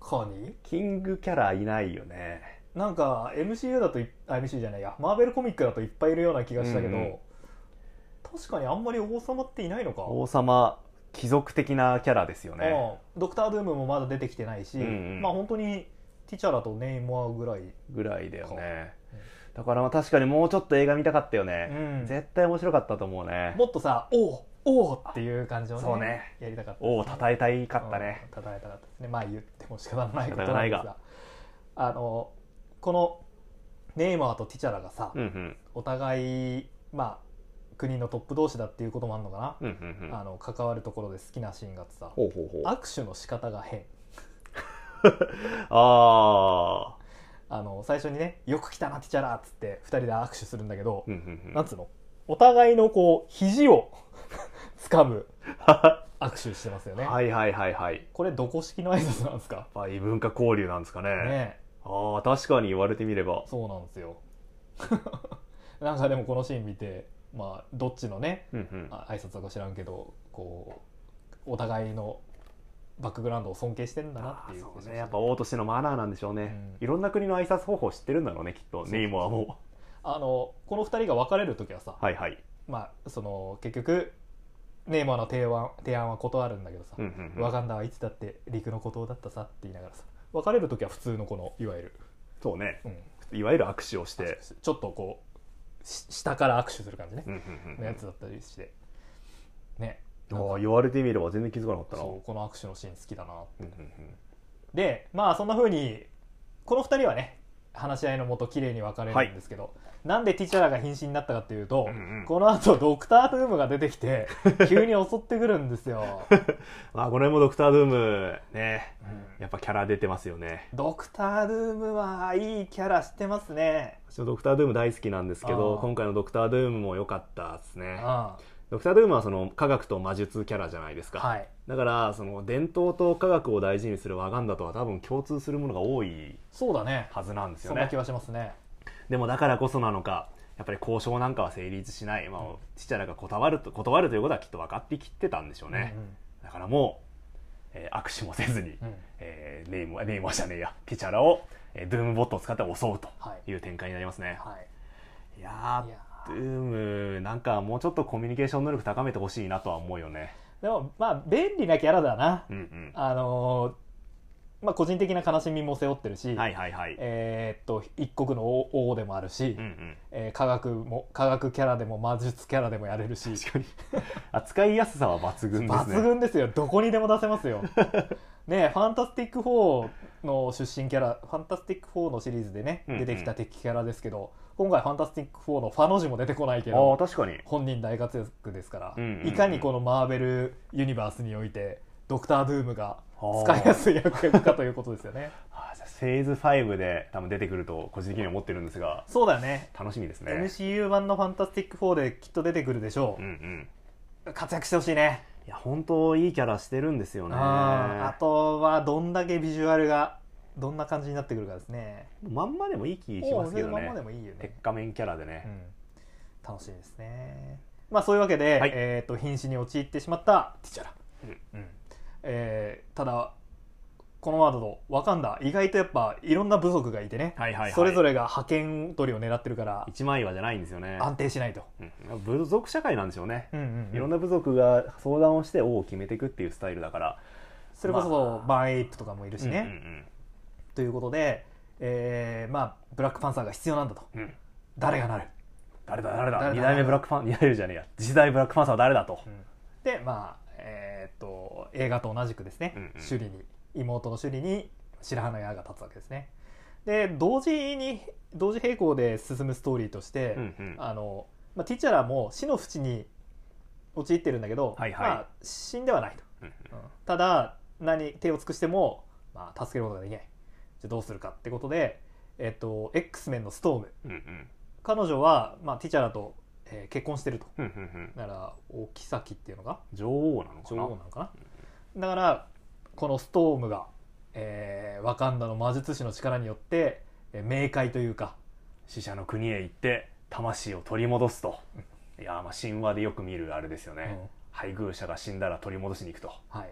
かに？キングキャラいないよね。なんか MCU だといあ MCU じゃないや。マーベルコミックだといっぱいいるような気がしたけど、うんうん。確かにあんまり王様っていないのか。王様貴族的なキャラですよね。うん。ドクター・ドゥームもまだ出てきてないし、うんうん。まあ本当にティチャラとネイモアぐらい、ぐらいだよね。うんだからまあ確かにもうちょっと映画見たかったようね、ん。絶対面白かったと思うね。もっとさ「おうおう!」っていう感じをねそうね。やりたかった。王を称えたいかったね、うん称えたかった。ですねまあ言っても仕方ないことなんですが。あのこのネイマーとティチャラがさ、うんうん。お互いまあ国のトップ同士だっていうこともあるのかな、うんうんうん。あの関わるところで好きなシーンがあってさ。ほうほうほう。あ握手の仕方が変。(laughs) ああの最初にね「よく来たなティチャラ」っつって2人で握手するんだけど、ーうんうんうん。なんつうの？お互いのこう肘を (laughs) 掴む (laughs) 握手してますよね、はいはいはいはい。これどこ式の挨拶なんですか？まあ異文化交流なんですかね。ねああ確かに言われてみれば。そうなんですよ。なんかでもこのシーン見てまあどっちのねうんうん。あ挨拶だか知らんけどこうお互いのバックグラウンドを尊敬してるんだなっていうそうね。やっぱ王としてのマナーなんでしょうね、うん。いろんな国の挨拶方法知ってるんだろうねきっと。ネイモアも。あのこの2人が別れる時はさ、はいはい。まあその結局ネイマーの提案提案は断るんだけどさ、うんうんうん。ワガンダはいつだって陸の孤島だったさって言いながらさ別れる時は普通のこのいわゆる、そうね。うん、いわゆる握手をして。ちょっとこうし下から握手する感じね。うん、うんうんのやつだったりして。ね。ああ言われてみれば全然気づかなかったな。そうこの握手のシーン好きだなうんうんうん。でまあそんな風にこの2人はね話し合いのもと綺麗に別れるんですけど、なんでティチャラが瀕死になったかっていうと、うんうん。この後ドクター・ドゥームが出てきて (laughs) 急に襲ってくるんですよ、(laughs) まあこの辺もドクター・ドゥームねうん。やっぱキャラ出てますよね。ドクター・ドゥームはいいキャラしてますね。私もドクター・ドゥーム大好きなんですけあどー今回のドクター・ドゥームも良かったですね。あドクター・ドゥームはその科学と魔術キャラじゃないですか、はい。だからその伝統と科学を大事にするワガンダとは多分共通するものが多いそうだね。はずなんですよね。そんな気はしますねでもだからこそなのかやっぱり交渉なんかは成立しない、まあ、チチャラが断ると断るということはきっと分かってきてたんでしょうね、だからもう、えー握手もせずに、うん。うんえーネイモネイモじゃねえや。ティチャラを、えードゥームボットを使って襲うとはい。いう展開になりますね、はい。い、やドゥームなんかもうちょっとコミュニケーション能力高めてほしいなとは思うよね。でもまあ便利なキャラだな、うんうん。あのーまあ個人的な悲しみも背負ってるし、はいはいはい、えーっと一国の王王でもあるし、うんうん。えー科学も科学キャラでも魔術キャラでもやれるし。確かに。扱いやすさは抜群ですね。抜群ですよ。どこにでも出せますよ。(laughs) ねファンタスティック4の出身キャラファンタスティック4のシリーズでねうんうん。出てきた敵キャラですけど、今回ファンタスティック4のファの字も出てこないけど確かに。本人大活躍ですから、うんうんうんいかにこのマーベルユニバースにおいてドクター・ドゥームがはあ使いやすい役役かということですよね。(laughs) あーじゃあフェーズ5で多分出てくると個人的には思ってるんですが。そうだよね。楽しみですね。MCU 版のファンタスティック4できっと出てくるでしょう。んうん。う、活躍してほしいね。いや本当いいキャラしてるんですよね。ああとはどんだけビジュアルがどんな感じになってくるかですね。まんまでもいい気しますけどもうまんまでねもいいよね。鉄、仮面キャラでね、うん、楽しいですね。まあそういうわけで、はい。えー、と瀕死に陥ってしまったティチャラ、うん。うんえーただこのワードのワカンダ意外とやっぱいろんな部族がいてね、はいはいはい。それぞれが覇権取りを狙ってるから一枚岩じゃないんですよね、安定しないと、うん部族社会なんでしょうね、うんうんうん。いろんな部族が相談をして王を決めていくっていうスタイルだから。それこそ、まあバーンエイプとかもいるしね、うんうんということで、えーまあブラックパンサーが必要なんだと。うん。うん誰がなる、誰だ誰だ？誰だ？二代目ブラックパン二代目じゃねえや。次代ブラックパンサーは誰だと、でまあえー映画と同じくですね、うんうん。首里に妹の首里に白羽の矢が立つわけですね。で同時に同時並行で進むストーリーとして、うんうん。あのまあ、ティチャラも死の淵に陥ってるんだけど、はいはい。まあ、死んではないと、うんうん。ただ何手を尽くしても、まあ、助けることができない。じゃあどうするかってことで、えっと X メンのストーム。うんうん。彼女は、まあ、ティチャラと、えー結婚してると。うんうんうん。だからお妃っていうのが？女王なのかな？女王なのかな？だからこのストームが、えーワカンダの魔術師の力によって、えー冥界というか死者の国へ行って魂を取り戻すと。いやーまあ神話でよく見るあれですよね、配偶者が死んだら取り戻しに行くと。はい。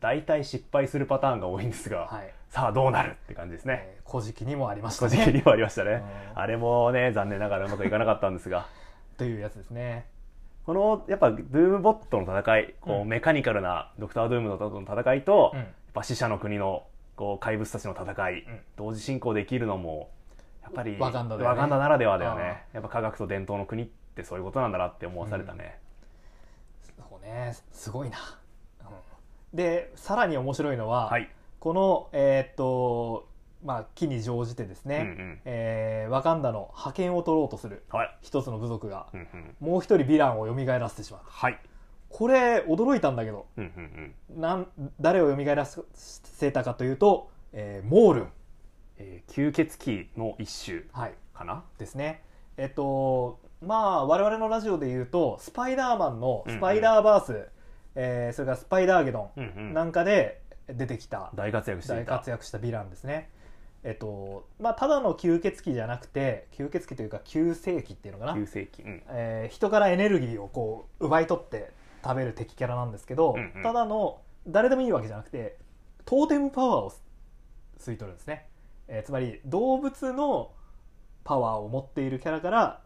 大体失敗するパターンが多いんですが、はい。さあどうなるって感じですね。えー古事記にもありましたね。個人的にもありましたね、うん。あれもね残念ながらうまくいかなかったんですが。(laughs) というやつですねこのやっぱドゥームボットの戦いこう、うん。メカニカルなドクター・ドゥームの戦いと、うん。やっぱ死者の国のこう怪物たちの戦い、ん。同時進行できるのもやっぱりワカンダならではだよね。やっぱ科学と伝統の国ってそういうことなんだなって思わされたね、そうね。すごいな、うん。でさらに面白いのは、はい。このえーっとまあ機に乗じてですね、うんうん。えーワカンダの覇権を取ろうとするはい、一つの部族がうんうん、もう一人ヴィランを蘇らせてしまうはい、これ驚いたんだけどうんうんうん。なん誰を蘇らせたかというと、えーモールン、えー吸血鬼の一種はい、かな？ですね。えっとまあ我々のラジオで言うとスパイダーマンのスパイダーバース、えーそれからスパイダーゲドうんうん。ンなんかで出てきた大活躍した。大活躍したヴィランですねえっとまあただの吸血鬼じゃなくて吸血鬼というか吸世鬼っていうのかな、急世紀、うん。えー人からエネルギーをこう奪い取って食べる敵キャラなんですけど、うんうん。ただの誰でもいいわけじゃなくてトーテムパワーを吸い取るんですね、えーつまり動物のパワーを持っているキャラから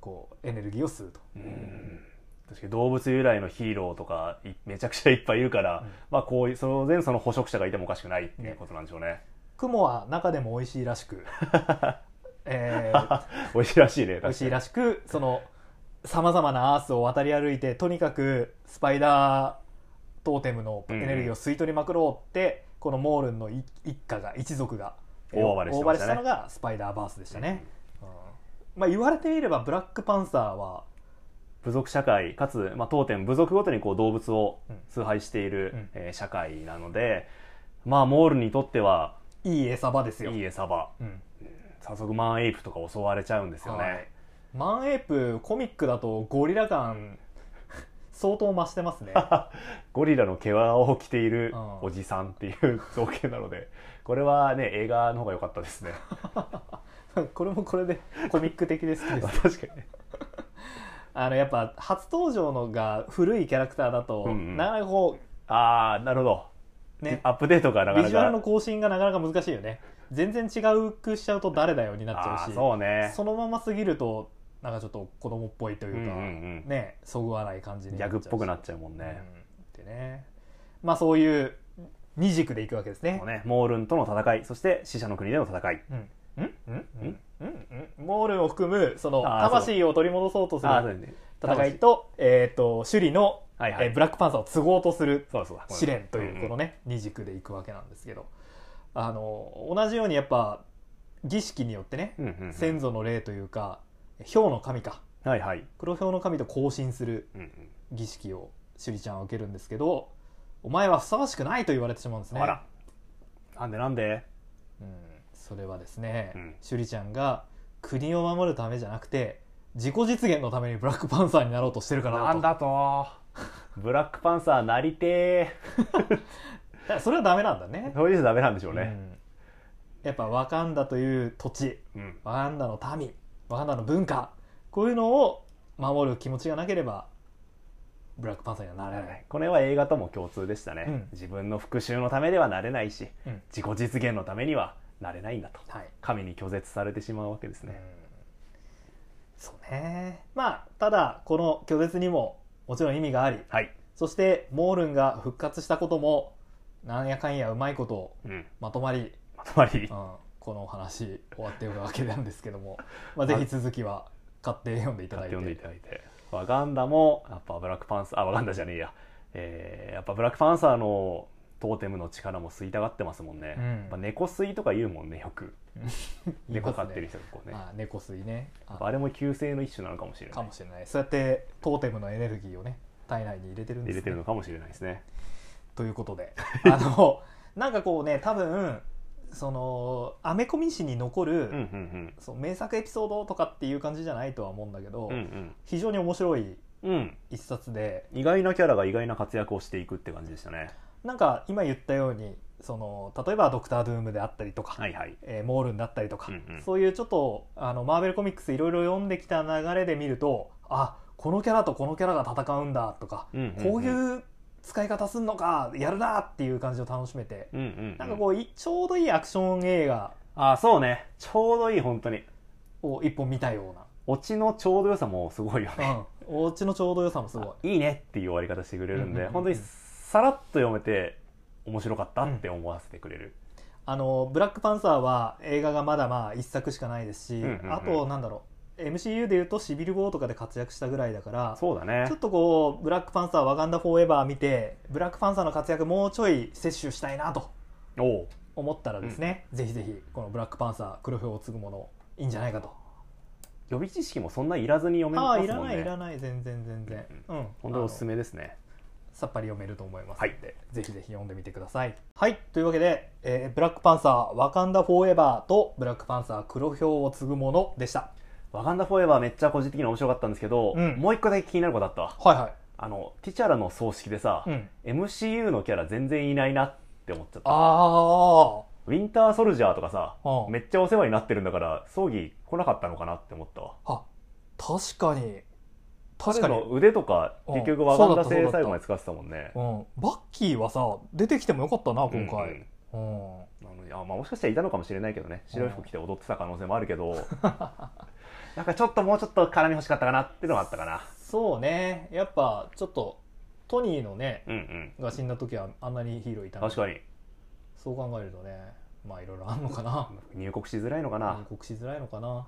こうエネルギーを吸うと。うん。確かに動物由来のヒーローとかいめちゃくちゃいっぱいいるから、うん。まあこういうその前その捕食者がいてもおかしくないっていうねことなんでしょうね雲は中でも美味しいらしく、(laughs) えー (laughs) 美味しいらしいね美味しい確らしくそのさまざまなアースを渡り歩いてとにかくスパイダートーテムのエネルギーを吸い取りまくろうって、このモールンの一一家が一族がえー大暴れしたのがスパイダーバースでしたね、うん。まあ、言われてみればブラックパンサーは部族社会かつ、まあ、当店部族ごとにこう動物をうん。崇拝している、うん。えー社会なのでまあモールにとってはいい餌場ですよ。いい餌場。うん。早速マンエイプとか襲われちゃうんですよね、はい。マンエイプコミックだとゴリラ感相当増してますね。(laughs) ゴリラの毛皮を着ているうん。おじさんっていう造形なのでこれはね映画の方が良かったですね。(laughs) これもこれでコミック的で好きです。(laughs) 確かに。ねあのやっぱ初登場のが古いキャラクターだと、うんうん。なかなかこああなるほど、ね。アップデートがなかなうビジュアルのか更新がなかなか難しいよね。全然違うくしちゃうと誰だよになっちゃうし。そうね。そのまますぎるとなんかちょっと子供っぽいというか、うんうんうん。ねそぐわない感じにギャグっぽくなっちちゃうもんね、うん。でね。まあそういう二軸でいくわけですね。ね。モールンとの戦い。そして死者の国での戦い。うん。うん？うん？うん？モールンを含むその魂を取り戻そうとする戦いと,、えー、と首里の、はいはい。えーブラックパンサーを継ごうとする試練というこのね、ね、二軸でいくわけなんですけど。あの同じようにやっぱ儀式によってね、先祖の霊というか氷の神か。はいはい、黒氷の神と交信する儀式を首里ちゃんは受けるんですけどお前はふさわしくないと言われてしまうんですね。あら。なんでなんで？うん、それはですね、うん。首里ちゃんが国を守るためじゃなくて自己実現のためにブラックパンサーになろうとしてるからなんだと (laughs) ブラックパンサーなりてだ (laughs) からそれはダメなんだね。ーそういうじゃダメなんでしょうね、うん。やっぱワカンダという土地。うん。ワカンダの民。ワカンダの文化。こういうのを守る気持ちがなければブラックパンサーにはなれない、これは映画とも共通でしたね、うん。自分の復讐のためではなれないしうん。自己実現のためにはなれないんだと。はい、神に拒絶されてしまうわけですうん。ね、そうね。まあただこの拒絶にももちろん意味があり。はい、そしてモールンが復活したこともなんやかんやうまいことうん、まとまり、まとまり。うん、このお話終わっていくわけなんですけども、まあ、ぜひ続きは買って読んでいただいて。いいて。ワガンダもやっぱブラックパンサーあワガンダじゃねえや、えーやっぱブラックパンサーのトーテムの力も吸いたがってますもんね、うん。やっぱ猫吸いとか言うもんねよく。(laughs) 猫飼ってる人こうね。あ猫水ね。ああれも急性の一種なのかもしれない。かもしれない。そうやってトーテムのエネルギーをね体内に入れてるんです、ね、入れてるのかもしれないですね。ということで。(laughs) あのなんかこうね多分そのアメコミ史に残る、うんうんそう名作エピソードとかっていう感じじゃないとは思うんだけど、うんうん。非常に面白い一冊で。意外なキャラが意外な活躍をしていくって感じでしたねなんか今言ったようにその例えば「ドクター・ドゥーム」であったりとか、はいはい。えーモールンだったりとか、うんうん。そういうちょっとあのマーベルコミックスいろいろ読んできた流れで見るとあこのキャラとこのキャラが戦うんだとか、うんうんうん。こういう使い方すんのかやるなっていう感じを楽しめて、うんうんうん。なんかこういちょうどいいアクション映画あそうね。ちょうどいい本当に。を一本見たようオチのちょうど良さもすごいよね。な、うん、お家のちょうど良さもすごい。いいねっていう終わり方してくれるんで、うんうんうん。本当にさらっと読めて面白かったって思わせてくれる、あのブラックパンサーは映画がまだまあ一作しかないですし、うんうんうん。あとなんだろう。MCU でいうとシビル・ウォーとかで活躍したぐらいだからそうだね。ちょっとこうブラックパンサーワガンダ・フォーエバー見てブラックパンサーの活躍もうちょい摂取したいなとおう。思ったらですね、ぜひぜひこのブラックパンサー黒豹を継ぐものいいんじゃないかと。予備知識もそんないらずに読めああますもんね。いらないいらない全然全然。うん本当におすすめめですねさっぱり読めると思いますはい。ので、ぜひぜひ読んでみてください。はい。というわけで、えーブラックパンサーワカンダ・フォーエバーとブラックパンサー黒豹を継ぐものでした。ワガンダフォーエバーめっちゃ個人的に面白かったんですけど、うん。もう一個だけ気になることあったわ。はいはい。あのティチャラの葬式でさ、うん。MCU のキャラ全然いないなって思っちゃった。あウィンターソルジャーとかさ、うん。めっちゃお世話になってるんだから葬儀来なかったのかなって思ったわ。あ確かに彼の腕とかうん。結局ワガンダそうだった製最後まで使ってたもんね。うん、バッキーはさ出てきてもよかったな今回、うん。うん。なのであまあ、もしかしたらいたのかもしれないけどね。白い服着て踊ってた可能性もあるけど。(laughs) なんかちょっともうちょっと絡み欲しかったかなっていうのがあったかな。そうね。やっぱちょっとトニーのねうんうん。が死んだ時はあんなにヒーローいたの。確かに。そう考えるとねまあいろいろあんのかな。(laughs) 入国しづらいのかな。入国しづらいのかな。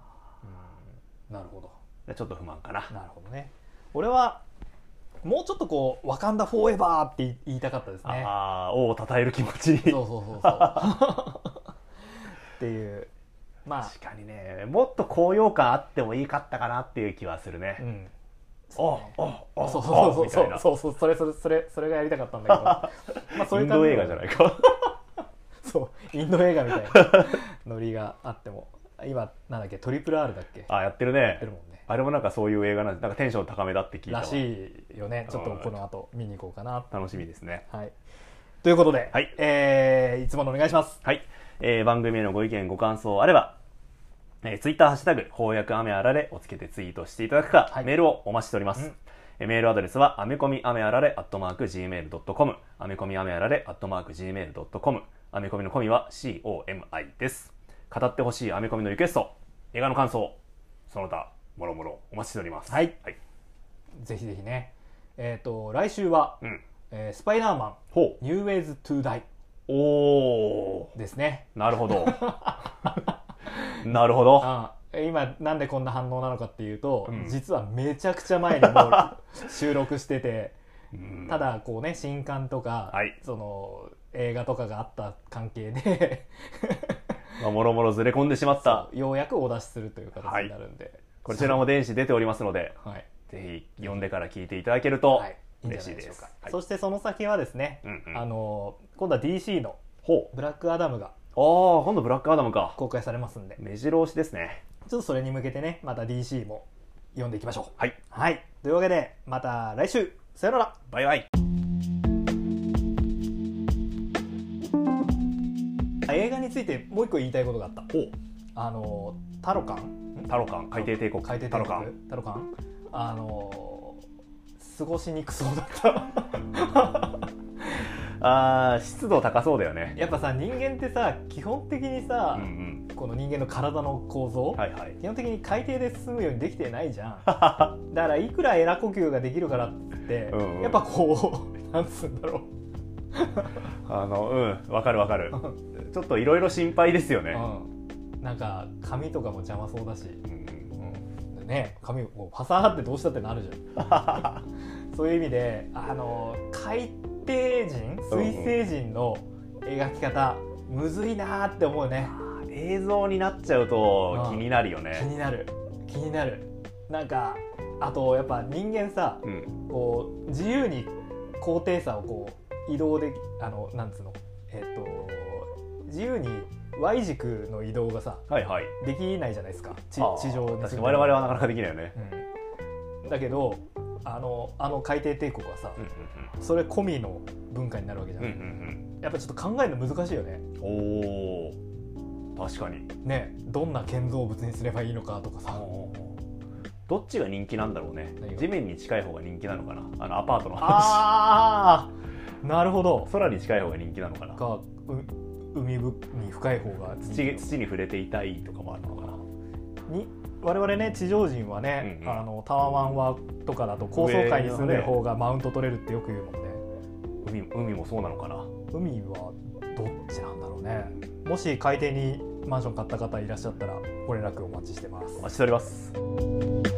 うん。なるほど。でちょっと不満かな。なるほどね。俺はもうちょっとこう「ワカンダ・フォーエバー」って言いたかったですね。ああ王を称える気持ち。そうそうそうそう。(laughs) っていう。まあ。確かにねもっと高揚感あってもいいかったかなっていう気はするね、うん。おおおそうそうそうそうそうそれそれそれそれがやりたかったんだけど。(laughs) まあそういう感じ。インド映画じゃないか。(laughs) そう。インド映画みたいなノリがあっても今なんだっけトリプル R だっけ？やあやってるね。ってるもんね。あれもなんかそういう映画なんでなんかテンション高めだって聞いたわ。らしいよね。ちょっとこの後見に行こうかな楽しみですね。はい。ということで、はい。えーいつものお願いします。はい、えー番組へのご意見ご感想あればえー、ツイッターハッシュタグ、翻訳雨あられをつけてツイートしていただくか、はい。メールをお待ちしております。うん。えーメールアドレスは、アメコミ雨あられ、アットマーク、gmail.com、アメコミ雨あられ、アットマーク、gmail.com、アメコミのコミは COMI です。語ってほしいアメコミのリクエスト、映画の感想、その他、もろもろお待ちしております。はいはい。ぜひぜひねえっ、と来週は、うん。えースパイダーマンほ New Ways to Die う。おー。ですねなるほど。なるほど。(laughs) あ今なんでこんな反応なのかっていうと、うん実はめちゃくちゃ前にもう (laughs) 収録しててうんただこうね新刊とか、はいその映画とかがあった関係でまあ、もろもろずれ込んでしまった。ようやくお出しするという形になるんで、こちらも電子出ておりますので、はいぜひ読んでから聞いていただけるとはい、いいんじゃ嬉しいです。ないでしょうか、はいそしてその先はですね、うんうんあの今度は DC の。ブラックアダムがああ、今度ブラックアダムか。公開されますんで目白押しですね。ちょっとそれに向けてねまた DC も読んでいきましょうはい。はいというわけでまた来週さよならバイバイ。映画についてもう一個言いたいことがあった。あのタロカン？タロカン、海底帝国？海底帝国？タロカン？タロカン？あの過ごしにくそうだった (laughs) ああ、湿度高そうだよね。やっぱさ人間ってさ基本的にさうん、うん。この人間の体の構造、はいはい。基本的に海底で進むようにできてないじゃん (laughs) だからいくらエラ呼吸ができるからって、うんうんやっぱこうなんつうんだろう、あの、うん、わかるわかる。(laughs) ちょっといろいろ心配ですよね。うん、なんか髪とかも邪魔そうだし、うん。うん、ね髪もうパサーってどうしたってなるじゃん。(laughs) そういう意味であの海底人水星人の描き方むずいなーって思うね。映像になっちゃうと気になるよ気ね。になる。気になる。なんかあとやっぱ人間さうん。こう自由に高低差をこう移動できあのなんつうの？えっと自由に Y 軸の移動がさはいはい。できないじゃないですか。地地上に確か我々はなかなかできないよね。うん、だけどあのあの海底帝国はさ、うんそれ込みの文化になるわけじゃうんない、うんうん。やっぱちょっと考えるの難しいよね。うんおお確かに。ねどんな建造物にすればいいのかとかさ。どっちが人気なんだろうね。地面に近い方が人気なのかな。あのアパートの話。ああなるほど。空に近い方が人気なのかな。かう海部に深い方が土土に触れていたいとかもあるのかな。に我々ね地上人はね、うんうん。あのタワマンはとかだと高層階に住んでる方がマウント取れるってよく言うもんね。海海もそうなのかな？海はどっちなんだろうね。もし海底にマンション買った方いらっしゃったらご連絡お待ちしてます。お待ちしております